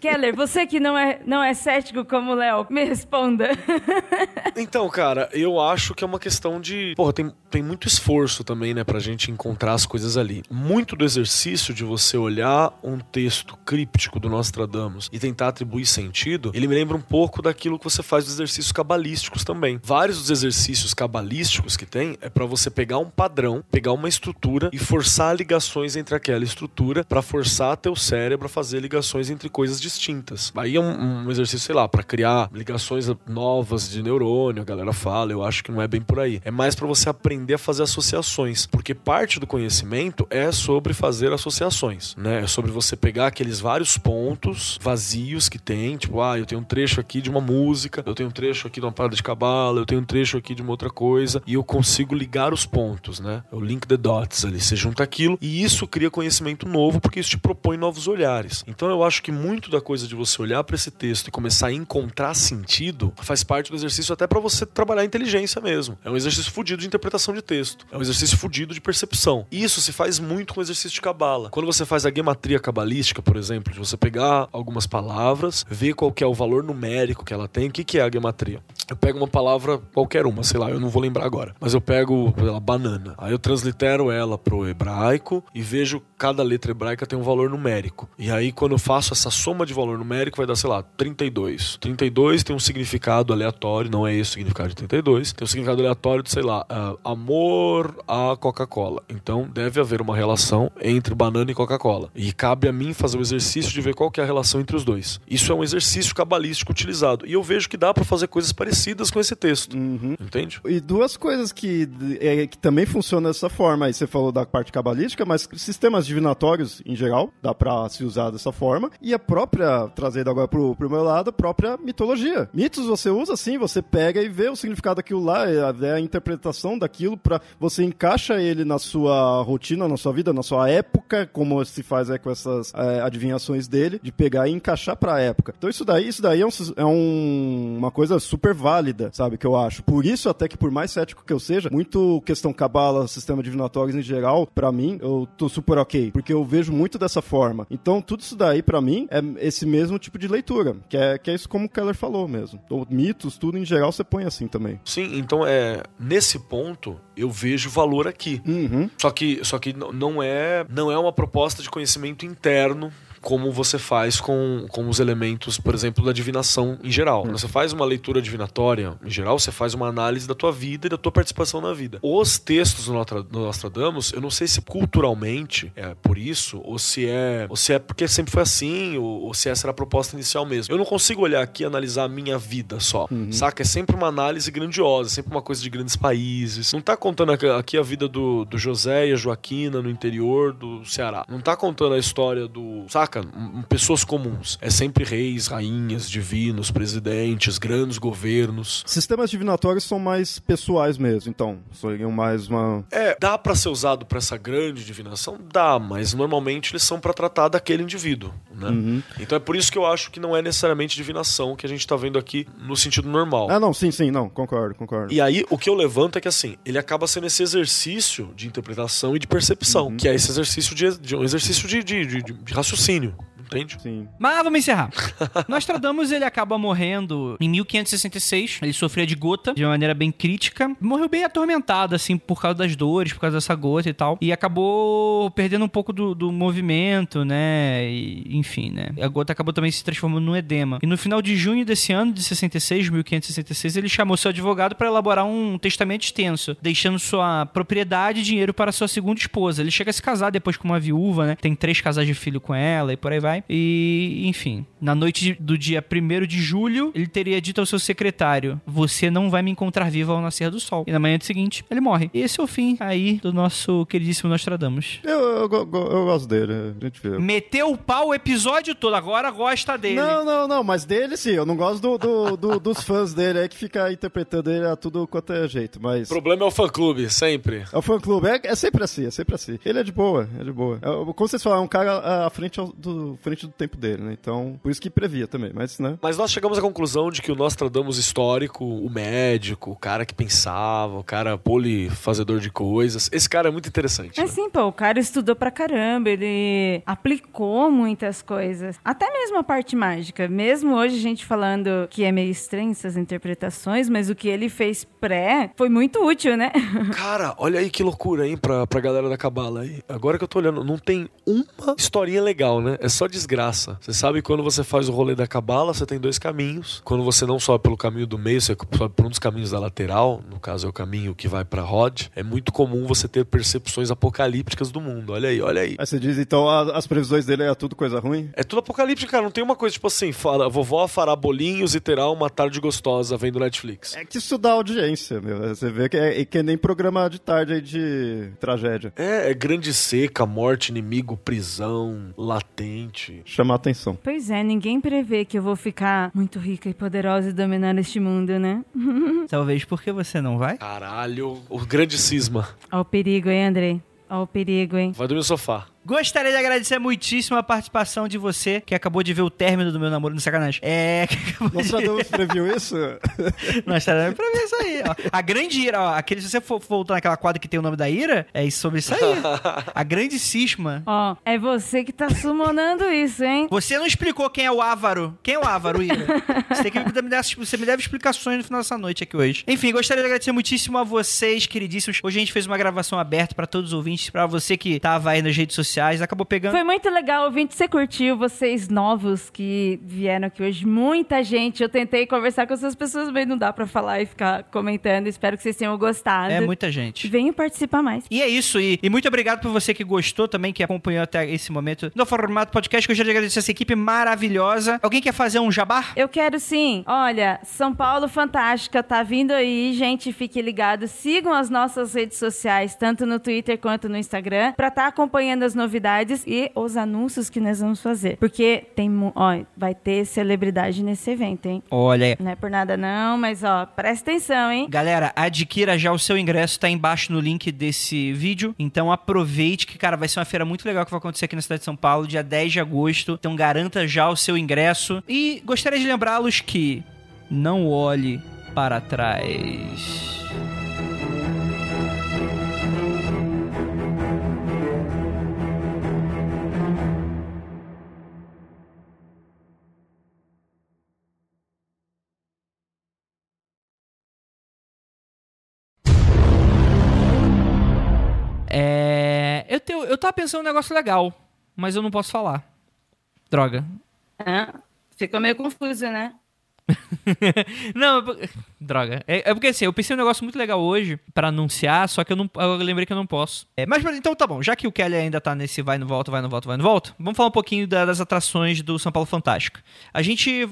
Keller, você que não é, não é cético como o Léo, me responda. Então, cara, eu acho que é uma questão de. Porra, tem, tem muito esforço também, né, pra gente encontrar as coisas ali. Muito do exercício de você olhar um texto críptico do Nostradamus e tentar atribuir sentido, ele me lembra um pouco daquilo que você faz dos exercícios cabalísticos também. Vários dos exercícios cabalísticos que tem é para você pegar um padrão, pegar uma estrutura e forçar ligações entre aquela estrutura para forçar teu cérebro a fazer ligações entre coisas distintas. Aí é um, um exercício, sei lá, para criar ligações novas de neurônio, a galera fala, eu acho que não é bem por aí. É mais para você aprender a fazer associações, porque parte do conhecimento é sobre fazer associações, né? É sobre você pegar aqueles vários pontos vazios que tem, tipo, ah, eu tenho um trecho aqui de uma música, eu tenho um trecho aqui de uma parada de cabala, eu tenho um trecho aqui de uma outra coisa, e eu consigo ligar os pontos, né? Eu link the dots ali, você junta aquilo, e isso cria conhecimento novo, porque isso te propõe novos olhares. Então eu acho que muito da coisa de você olhar para esse texto e começar a encontrar sentido faz parte do exercício até para você trabalhar a inteligência mesmo. É um exercício fudido de interpretação de texto. É um exercício fudido de percepção. Isso se faz muito com o exercício de cabala. Quando você faz a gematria cabalística, por exemplo, de você pegar algumas palavras, ver qual que é o valor numérico que ela tem. O que, que é a gematria? Eu pego uma palavra, qualquer uma, sei lá, eu não vou lembrar agora. Mas eu pego, lá, banana. Aí eu translitero ela pro hebraico e vejo cada letra hebraica tem um valor numérico. E aí, quando eu faço essa soma de valor numérico, vai dar, sei lá, 32. 32 tem um significado aleatório, não é esse o significado de 32. Tem um significado aleatório de, sei lá, uh, amor a Coca-Cola. Então, deve haver uma relação entre banana e Coca-Cola. E cabe a mim fazer o exercício de ver qual que é a relação entre os dois. Isso é um exercício cabalístico utilizado. E eu vejo que dá para fazer coisas parecidas com esse texto. Uhum. Entende? E duas coisas que, é, que também funcionam dessa forma. Aí você falou da parte cabalística, mas sistemas divinatórios, em geral, dá pra se usar dessa forma. E a própria, trazendo agora pro, pro meu lado, a própria mitologia. Mitos você usa assim, você pega e vê o significado daquilo lá, é a, é a interpretação daquilo, para você encaixa ele na sua rotina, na sua vida, na sua época, como se faz é, com essas é, adivinhações dele, de pegar e encaixar pra época. Então isso daí, isso daí é, um, é um, uma coisa super válida, sabe, que eu acho. Por isso, até que por mais cético que eu seja, muito questão cabala, sistema divinatórios em geral, para mim, eu tô super ok, porque eu vejo muito dessa forma. Então, tudo isso daí, para mim, é esse mesmo tipo de leitura, que é, que é isso como o Keller falou mesmo. Então, mitos, tudo em geral, você põe assim também. Sim, então é nesse ponto eu vejo valor aqui. Uhum. Só que, só que não é, não é uma proposta de conhecimento interno como você faz com, com os elementos, por exemplo, da divinação em geral. Quando você faz uma leitura divinatória, em geral, você faz uma análise da tua vida e da tua participação na vida. Os textos do Nostra- do Nostradamus, eu não sei se culturalmente é por isso, ou se é, ou se é porque sempre foi assim, ou, ou se essa era a proposta inicial mesmo. Eu não consigo olhar aqui e analisar a minha vida só, saca? É sempre uma análise grandiosa, sempre uma coisa de grandes países. Não tá contando aqui- aqui a vida do, do José e a Joaquina no interior do Ceará. Não tá contando a história do, saca? Saca? Pessoas comuns. É sempre reis, rainhas, divinos, presidentes, grandes governos. Sistemas divinatórios são mais pessoais mesmo, então. Seriam mais uma. É, dá pra ser usado pra essa grande divinação? Dá, mas normalmente eles são pra tratar daquele indivíduo, né? Então é por isso que eu acho que não é necessariamente divinação que a gente tá vendo aqui no sentido normal. Ah, não, sim, sim, não, concordo, concordo. E aí, o que eu levanto é que assim, ele acaba sendo esse exercício de interpretação e de percepção, que é esse exercício de, de um exercício de, de, de- de raciocínio, entende? Sim. Mas vamos encerrar. Nostradamus, ele acaba morrendo em 1566. Ele sofria de gota de uma maneira bem crítica. Morreu bem atormentado, assim, por causa das dores, por causa dessa gota e tal. E acabou perdendo um pouco do, do movimento, né? E, enfim, né? A gota acabou também se transformando num edema. E no final de junho desse ano, de 66, 1566, ele chamou seu advogado para elaborar um testamento extenso, deixando sua propriedade e dinheiro para sua segunda esposa. Ele chega a se casar depois com uma viúva, né? Tem três casais de filho com ela e por aí vai. E, enfim, na noite do dia 1 de julho, ele teria dito ao seu secretário: Você não vai me encontrar vivo ao nascer do sol. E na manhã seguinte, ele morre. E esse é o fim aí do nosso queridíssimo Nostradamus. Eu, eu, go- eu gosto dele, a gente vê. Meteu o pau o episódio todo, agora gosta dele. Não, não, não, mas dele sim, eu não gosto do, do- do- dos fãs dele aí que fica interpretando ele a tudo quanto é jeito, mas. O problema é o fã-clube, sempre. É o fã clube, é, é sempre assim, é sempre assim. Ele é de boa, é de boa. É, como vocês falaram, é um cara à frente, do, frente do tempo dele, né? Então, por isso que previa também, mas, né? Mas nós chegamos à conclusão de que o Nostradamus histórico, o médico, o cara que pensava, o cara polifazedor de coisas, esse cara é muito interessante. É né? assim, pô, o cara estudou pra caramba, ele aplicou muitas coisas. Até mesmo a parte mágica. Mesmo hoje a gente falando que é meio estranho essas interpretações, mas o que ele fez pré foi muito útil, né? Cara, olha aí que loucura, hein, pra, pra galera da Cabala aí. Agora que eu tô olhando, não tem uma historinha legal, né? É só desgraça. Você sabe quando você faz o rolê da Cabala, você tem dois caminhos. Quando você não sobe pelo caminho do meio, você sobe por um dos caminhos da lateral, no caso é o caminho que vai pra Rod, é muito comum você ter percepções apocalípticas do mundo. Olha aí, olha aí. Aí você diz, então, a- as previsões dele é tudo coisa ruim? É tudo apocalíptico, cara. Não tem uma coisa tipo assim, fala, vovó fará bolinhos e terá uma tarde gostosa vendo Netflix. É que isso dá audiência, meu. Você vê que é, que é nem programa de tarde aí de tragédia. É, é grande seca, morte, inimigo, prisão, latente. Chamar atenção. Pois é, ninguém prevê que eu vou ficar muito rica e poderosa e dominar este mundo, né? Talvez porque você não vai? Caralho, o grande cisma. Ó o perigo, hein, Andrei? Ó o perigo, hein? Vai dormir no sofá. Gostaria de agradecer muitíssimo a participação de você, que acabou de ver o término do meu namoro no sacanagem. É. que acabou de- Nostradamus previu isso? Nós ver isso aí, ó. A grande ira, ó. Aquele, se você for voltar naquela quadra que tem o nome da ira, é isso sobre isso aí. A grande cisma. Ó, é você que tá summonando isso, hein? Você não explicou quem é o Ávaro. Quem é o Ávaro, Ira? Você, tem que me dar, você me deve explicações no final dessa noite aqui hoje. Enfim, gostaria de agradecer muitíssimo a vocês, queridíssimos. Hoje a gente fez uma gravação aberta pra todos os ouvintes, pra você que tava aí nas redes sociais, acabou pegando. Foi muito legal, ouvinte, você curtiu, vocês novos que vieram aqui hoje, muita gente. Eu tentei conversar com essas pessoas, mas não dá pra falar e ficar comentando. Espero que vocês tenham gostado. É muita gente. Venham participar mais. E é isso, e, e muito obrigado por você que gostou também, que acompanhou até esse momento do formato podcast. Gostaria de agradecer essa equipe maravilhosa. Alguém quer fazer um jabá? Eu quero sim. Olha, São Paulo Fantástica tá vindo aí, gente. Fique ligado. Sigam as nossas redes sociais, tanto no Twitter quanto no Instagram, pra estar acompanhando as novidades e os anúncios que nós vamos fazer. Porque tem, ó, vai ter celebridade nesse evento, hein? Olha. Não é por nada não, mas ó, presta atenção, hein? Galera, adquira já o seu ingresso, tá embaixo no link desse vídeo. Então aproveite que, cara, vai ser uma feira muito legal que vai acontecer aqui na cidade de São Paulo, dia 10 de agosto. Então garanta já o seu ingresso. E gostaria de lembrá-los que não olhe para trás. Eu, tava pensando um negócio legal, mas eu não posso falar. Droga. Ah, fica meio confuso, né? não, droga. É, é, porque assim, eu pensei um negócio muito legal hoje para anunciar, só que eu não eu lembrei que eu não posso. É, mas então tá bom, já que o Kelly ainda tá nesse vai no volta, vai no volta, vai no volta, vamos falar um pouquinho da, das atrações do São Paulo Fantástico. A gente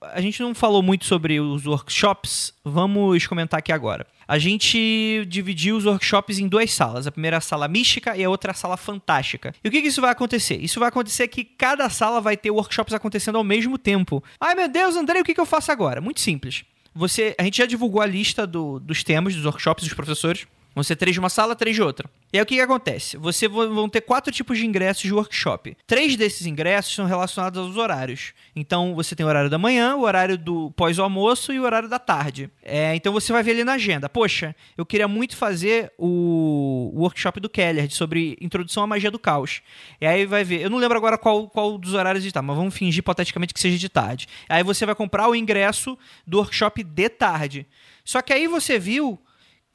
a gente não falou muito sobre os workshops, vamos comentar aqui agora. A gente dividiu os workshops em duas salas. A primeira sala mística e a outra sala fantástica. E o que, que isso vai acontecer? Isso vai acontecer que cada sala vai ter workshops acontecendo ao mesmo tempo. Ai meu Deus, André, o que, que eu faço agora? Muito simples. Você, a gente já divulgou a lista do, dos temas dos workshops dos professores. Vão ser três de uma sala, três de outra. E aí o que, que acontece? Você vão ter quatro tipos de ingressos de workshop. Três desses ingressos são relacionados aos horários. Então você tem o horário da manhã, o horário do pós-almoço e o horário da tarde. É, então você vai ver ali na agenda. Poxa, eu queria muito fazer o, workshop do Keller sobre introdução à magia do caos. E aí vai ver. Eu não lembro agora qual, qual dos horários tarde, mas vamos fingir hipoteticamente que seja de tarde. Aí você vai comprar o ingresso do workshop de tarde. Só que aí você viu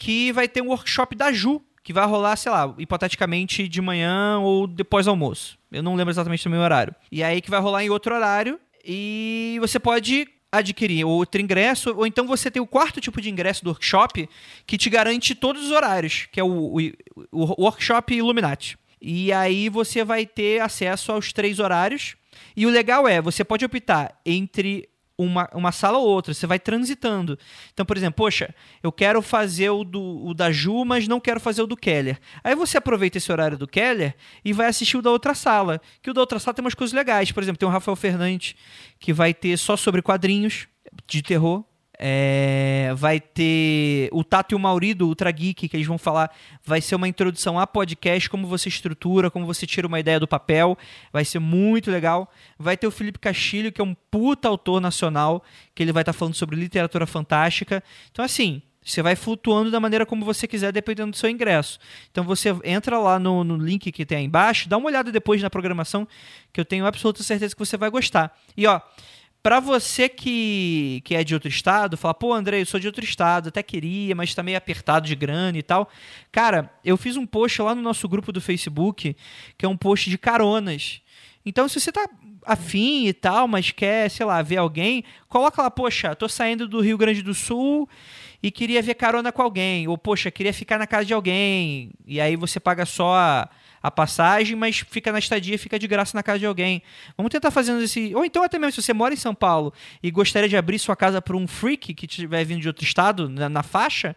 que vai ter um workshop da Ju, que vai rolar, sei lá, hipoteticamente de manhã ou depois do almoço. Eu não lembro exatamente do meu horário. E aí que vai rolar em outro horário e você pode adquirir outro ingresso, ou então você tem o quarto tipo de ingresso do workshop que te garante todos os horários, que é o, o, o workshop Illuminati. E aí você vai ter acesso aos três horários. E o legal é, você pode optar entre uma, uma sala ou outra, você vai transitando. Então, por exemplo, poxa, eu quero fazer o, do, o da Ju, mas não quero fazer o do Keller. Aí você aproveita esse horário do Keller e vai assistir o da outra sala. Que o da outra sala tem umas coisas legais. Por exemplo, tem o Rafael Fernandes, que vai ter só sobre quadrinhos de terror. É, vai ter o Tato e o Mauri do Ultra Geek, que eles vão falar. Vai ser uma introdução a podcast, como você estrutura, como você tira uma ideia do papel. Vai ser muito legal. Vai ter o Felipe Castilho, que é um puta autor nacional, que ele vai estar tá falando sobre literatura fantástica. Então, assim, você vai flutuando da maneira como você quiser, dependendo do seu ingresso. Então você entra lá no, no, link que tem aí embaixo, dá uma olhada depois na programação, que eu tenho absoluta certeza que você vai gostar. E ó, para você que, que é de outro estado, fala, pô, André, eu sou de outro estado, até queria, mas tá meio apertado de grana e tal. Cara, eu fiz um post lá no nosso grupo do Facebook, que é um post de caronas. Então, se você tá afim e tal, mas quer, sei lá, ver alguém, coloca lá, poxa, tô saindo do Rio Grande do Sul e queria ver carona com alguém. Ou, poxa, queria ficar na casa de alguém. E aí você paga só a a passagem, mas fica na estadia, fica de graça na casa de alguém. Vamos tentar fazendo esse. Ou então, até mesmo, se você mora em São Paulo e gostaria de abrir sua casa para um freak que estiver vindo de outro estado, na, na, faixa,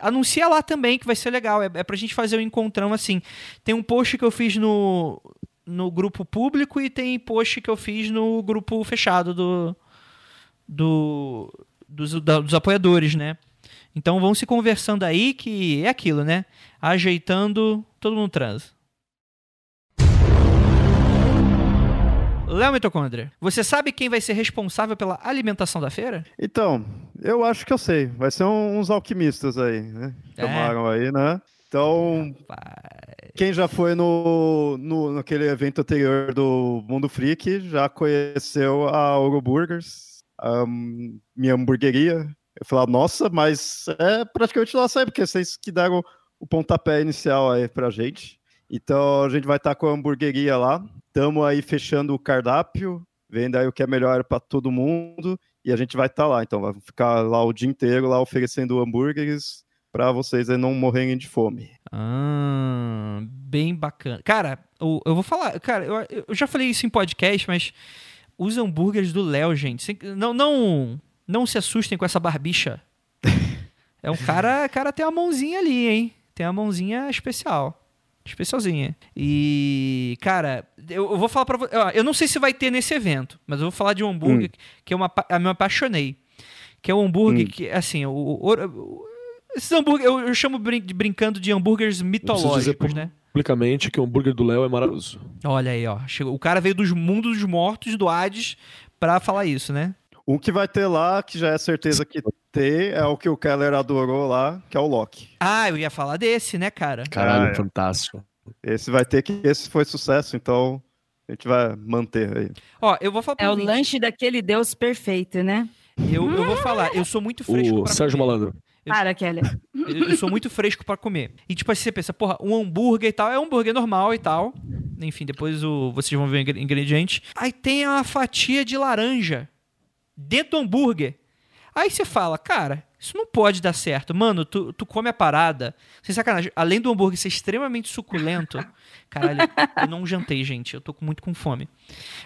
anuncia lá também, que vai ser legal. É, é pra gente fazer um encontrão assim. Tem um post que eu fiz no, no grupo público e tem post que eu fiz no grupo fechado do, do dos, da, dos apoiadores, né? Então vão se conversando aí que é aquilo, né? Ajeitando, todo mundo transa. Léo Mitocôndria, você sabe quem vai ser responsável pela alimentação da feira? Então, eu acho que eu sei. Vai ser uns alquimistas aí, né? É. Chamaram aí, né? Então, Rapaz. quem já foi no, no, naquele evento anterior do Mundo Freak já conheceu a Ouro Burgers, a minha hamburgueria. Eu falei, nossa, mas é praticamente nossa aí, porque vocês que deram o pontapé inicial aí pra gente. Então a gente vai estar com a hamburgueria lá. Estamos aí fechando o cardápio, vendo aí o que é melhor para todo mundo. E a gente vai estar lá. Então vai ficar lá o dia inteiro lá oferecendo hambúrgueres para vocês aí não morrerem de fome. Ah, bem bacana. Cara, eu, eu vou falar, cara, eu, eu já falei isso em podcast, mas os hambúrgueres do Léo, gente, não, não, não se assustem com essa barbicha. É um cara, cara tem uma mãozinha ali, hein? Tem uma mãozinha especial. Especialzinha. E, cara, eu, eu vou falar pra você. Eu não sei se vai ter nesse evento, mas eu vou falar de um hambúrguer hum. que eu, uma, eu me apaixonei. Que é um hambúrguer hum. que, assim, o, o, o esses hambúrguer, eu, eu chamo brin brincando de hambúrgueres mitológicos, né? Publicamente que o hambúrguer do Léo é maravilhoso. Olha aí, ó. Chegou, o cara veio dos mundos dos mortos do Hades pra falar isso, né? Um que vai ter lá, que já é certeza que ter, é o que o Keller adorou lá, que é o Loki. Ah, eu ia falar desse, né, cara? Caralho, ah, é. fantástico. Esse vai ter que. Esse foi sucesso, então a gente vai manter aí. Ó, eu vou falar É o lanche daquele Deus perfeito, né? Eu, eu vou falar, eu sou muito fresco. O Sérgio comer. Malandro. Eu, Para, Keller. Eu, eu, sou muito fresco para comer. E tipo assim, você pensa, porra, um hambúrguer e tal, é um hambúrguer normal e tal. Enfim, depois o, vocês vão ver o ingrediente. Aí tem a fatia de laranja dentro do hambúrguer. Aí você fala, cara, isso não pode dar certo. Mano, tu, tu come a parada. Sem sacanagem. Além do hambúrguer ser extremamente suculento. Caralho, eu não jantei, gente. Eu tô muito com fome.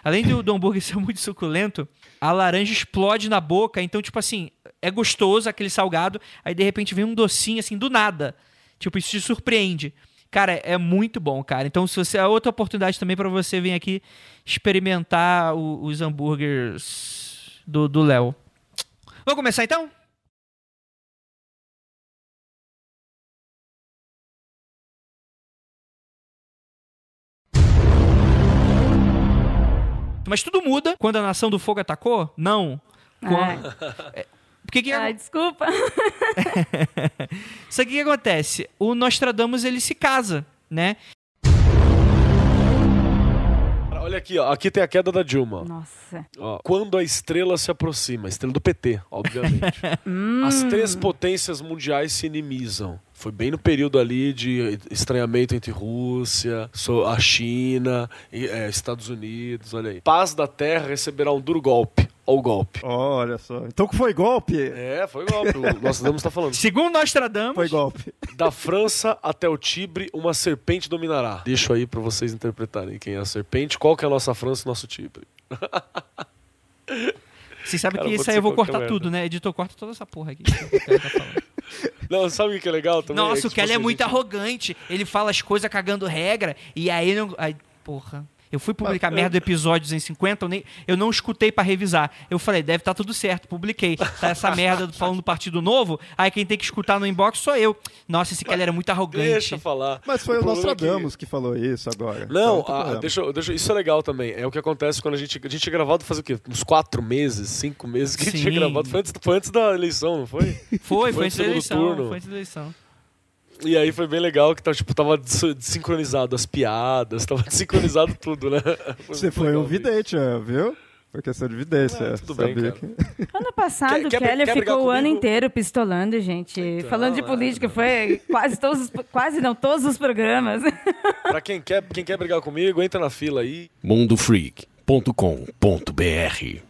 Além do, do hambúrguer ser muito suculento, a laranja explode na boca. Então, tipo assim, é gostoso aquele salgado. Aí de repente vem um docinho assim do nada. Tipo, isso te surpreende. Cara, é muito bom, cara. Então, se você. É outra oportunidade também pra você vir aqui experimentar o- os hambúrgueres do Léo. Vamos começar então? Mas tudo muda quando a Nação do Fogo atacou? Não. Quando... É, Porque que Ai, desculpa. Só que o que acontece? O Nostradamus ele se casa, né? Olha aqui, ó. Aqui tem a queda da Dilma. Nossa. Ó, quando a estrela se aproxima, a estrela do PT, obviamente. As três potências mundiais se inimizam. Foi bem no período ali de estranhamento entre Rússia, a China, e, é, Estados Unidos, olha aí. Paz da Terra receberá um duro golpe. Olha o golpe. Olha só. Então que foi golpe? É, foi golpe. O Nostradamus tá falando. Segundo Nostradamus, Foi golpe. Da França até o Tibre, uma serpente dominará. Deixo aí pra vocês interpretarem quem é a serpente, qual que é a nossa França e o nosso Tibre. vocês sabem Cara, que isso aí eu vou cortar merda. tudo, né? Editor, corta toda essa porra aqui. que o cara tá falando. Não, sabe o que é legal também? Nossa, É que, o Kelly tipo é assim, muito gente- arrogante. Ele fala as coisas cagando regra e aí não. Aí, porra. Eu fui publicar merda do episódio 250, eu, nem, eu não escutei pra revisar. Eu falei, deve estar tudo certo, publiquei. Tá essa merda falando do Partido Novo, aí quem tem que escutar no inbox sou eu. Nossa, esse Kelly era muito arrogante. Deixa eu falar. Mas foi o, problema é que- Nostradamus que... falou isso agora. Não, Então, ah, deixa, eu- deixa, isso é legal também. É o que acontece quando a gente. A gente tinha gravado faz o quê? Uns quatro meses, cinco meses que a gente Sim. tinha gravado. Foi antes, foi antes da eleição, não foi? Foi, Foi foi antes da eleição. turno. Foi antes da eleição. E aí foi bem legal que tava, tipo, tava des- desincronizado as piadas, tava desincronizado tudo, né? Você muito foi um vidente, é, viu? Foi questão de vidência. É, tudo bem, sabia que... Ano passado, Quer- o brigar ficou o ano inteiro pistolando, gente. Então, Falando de é, política, foi quase todos, os- quase não, todos os programas. Pra quem quer, quem quer brigar comigo, entra na fila aí. mundofreak.com.br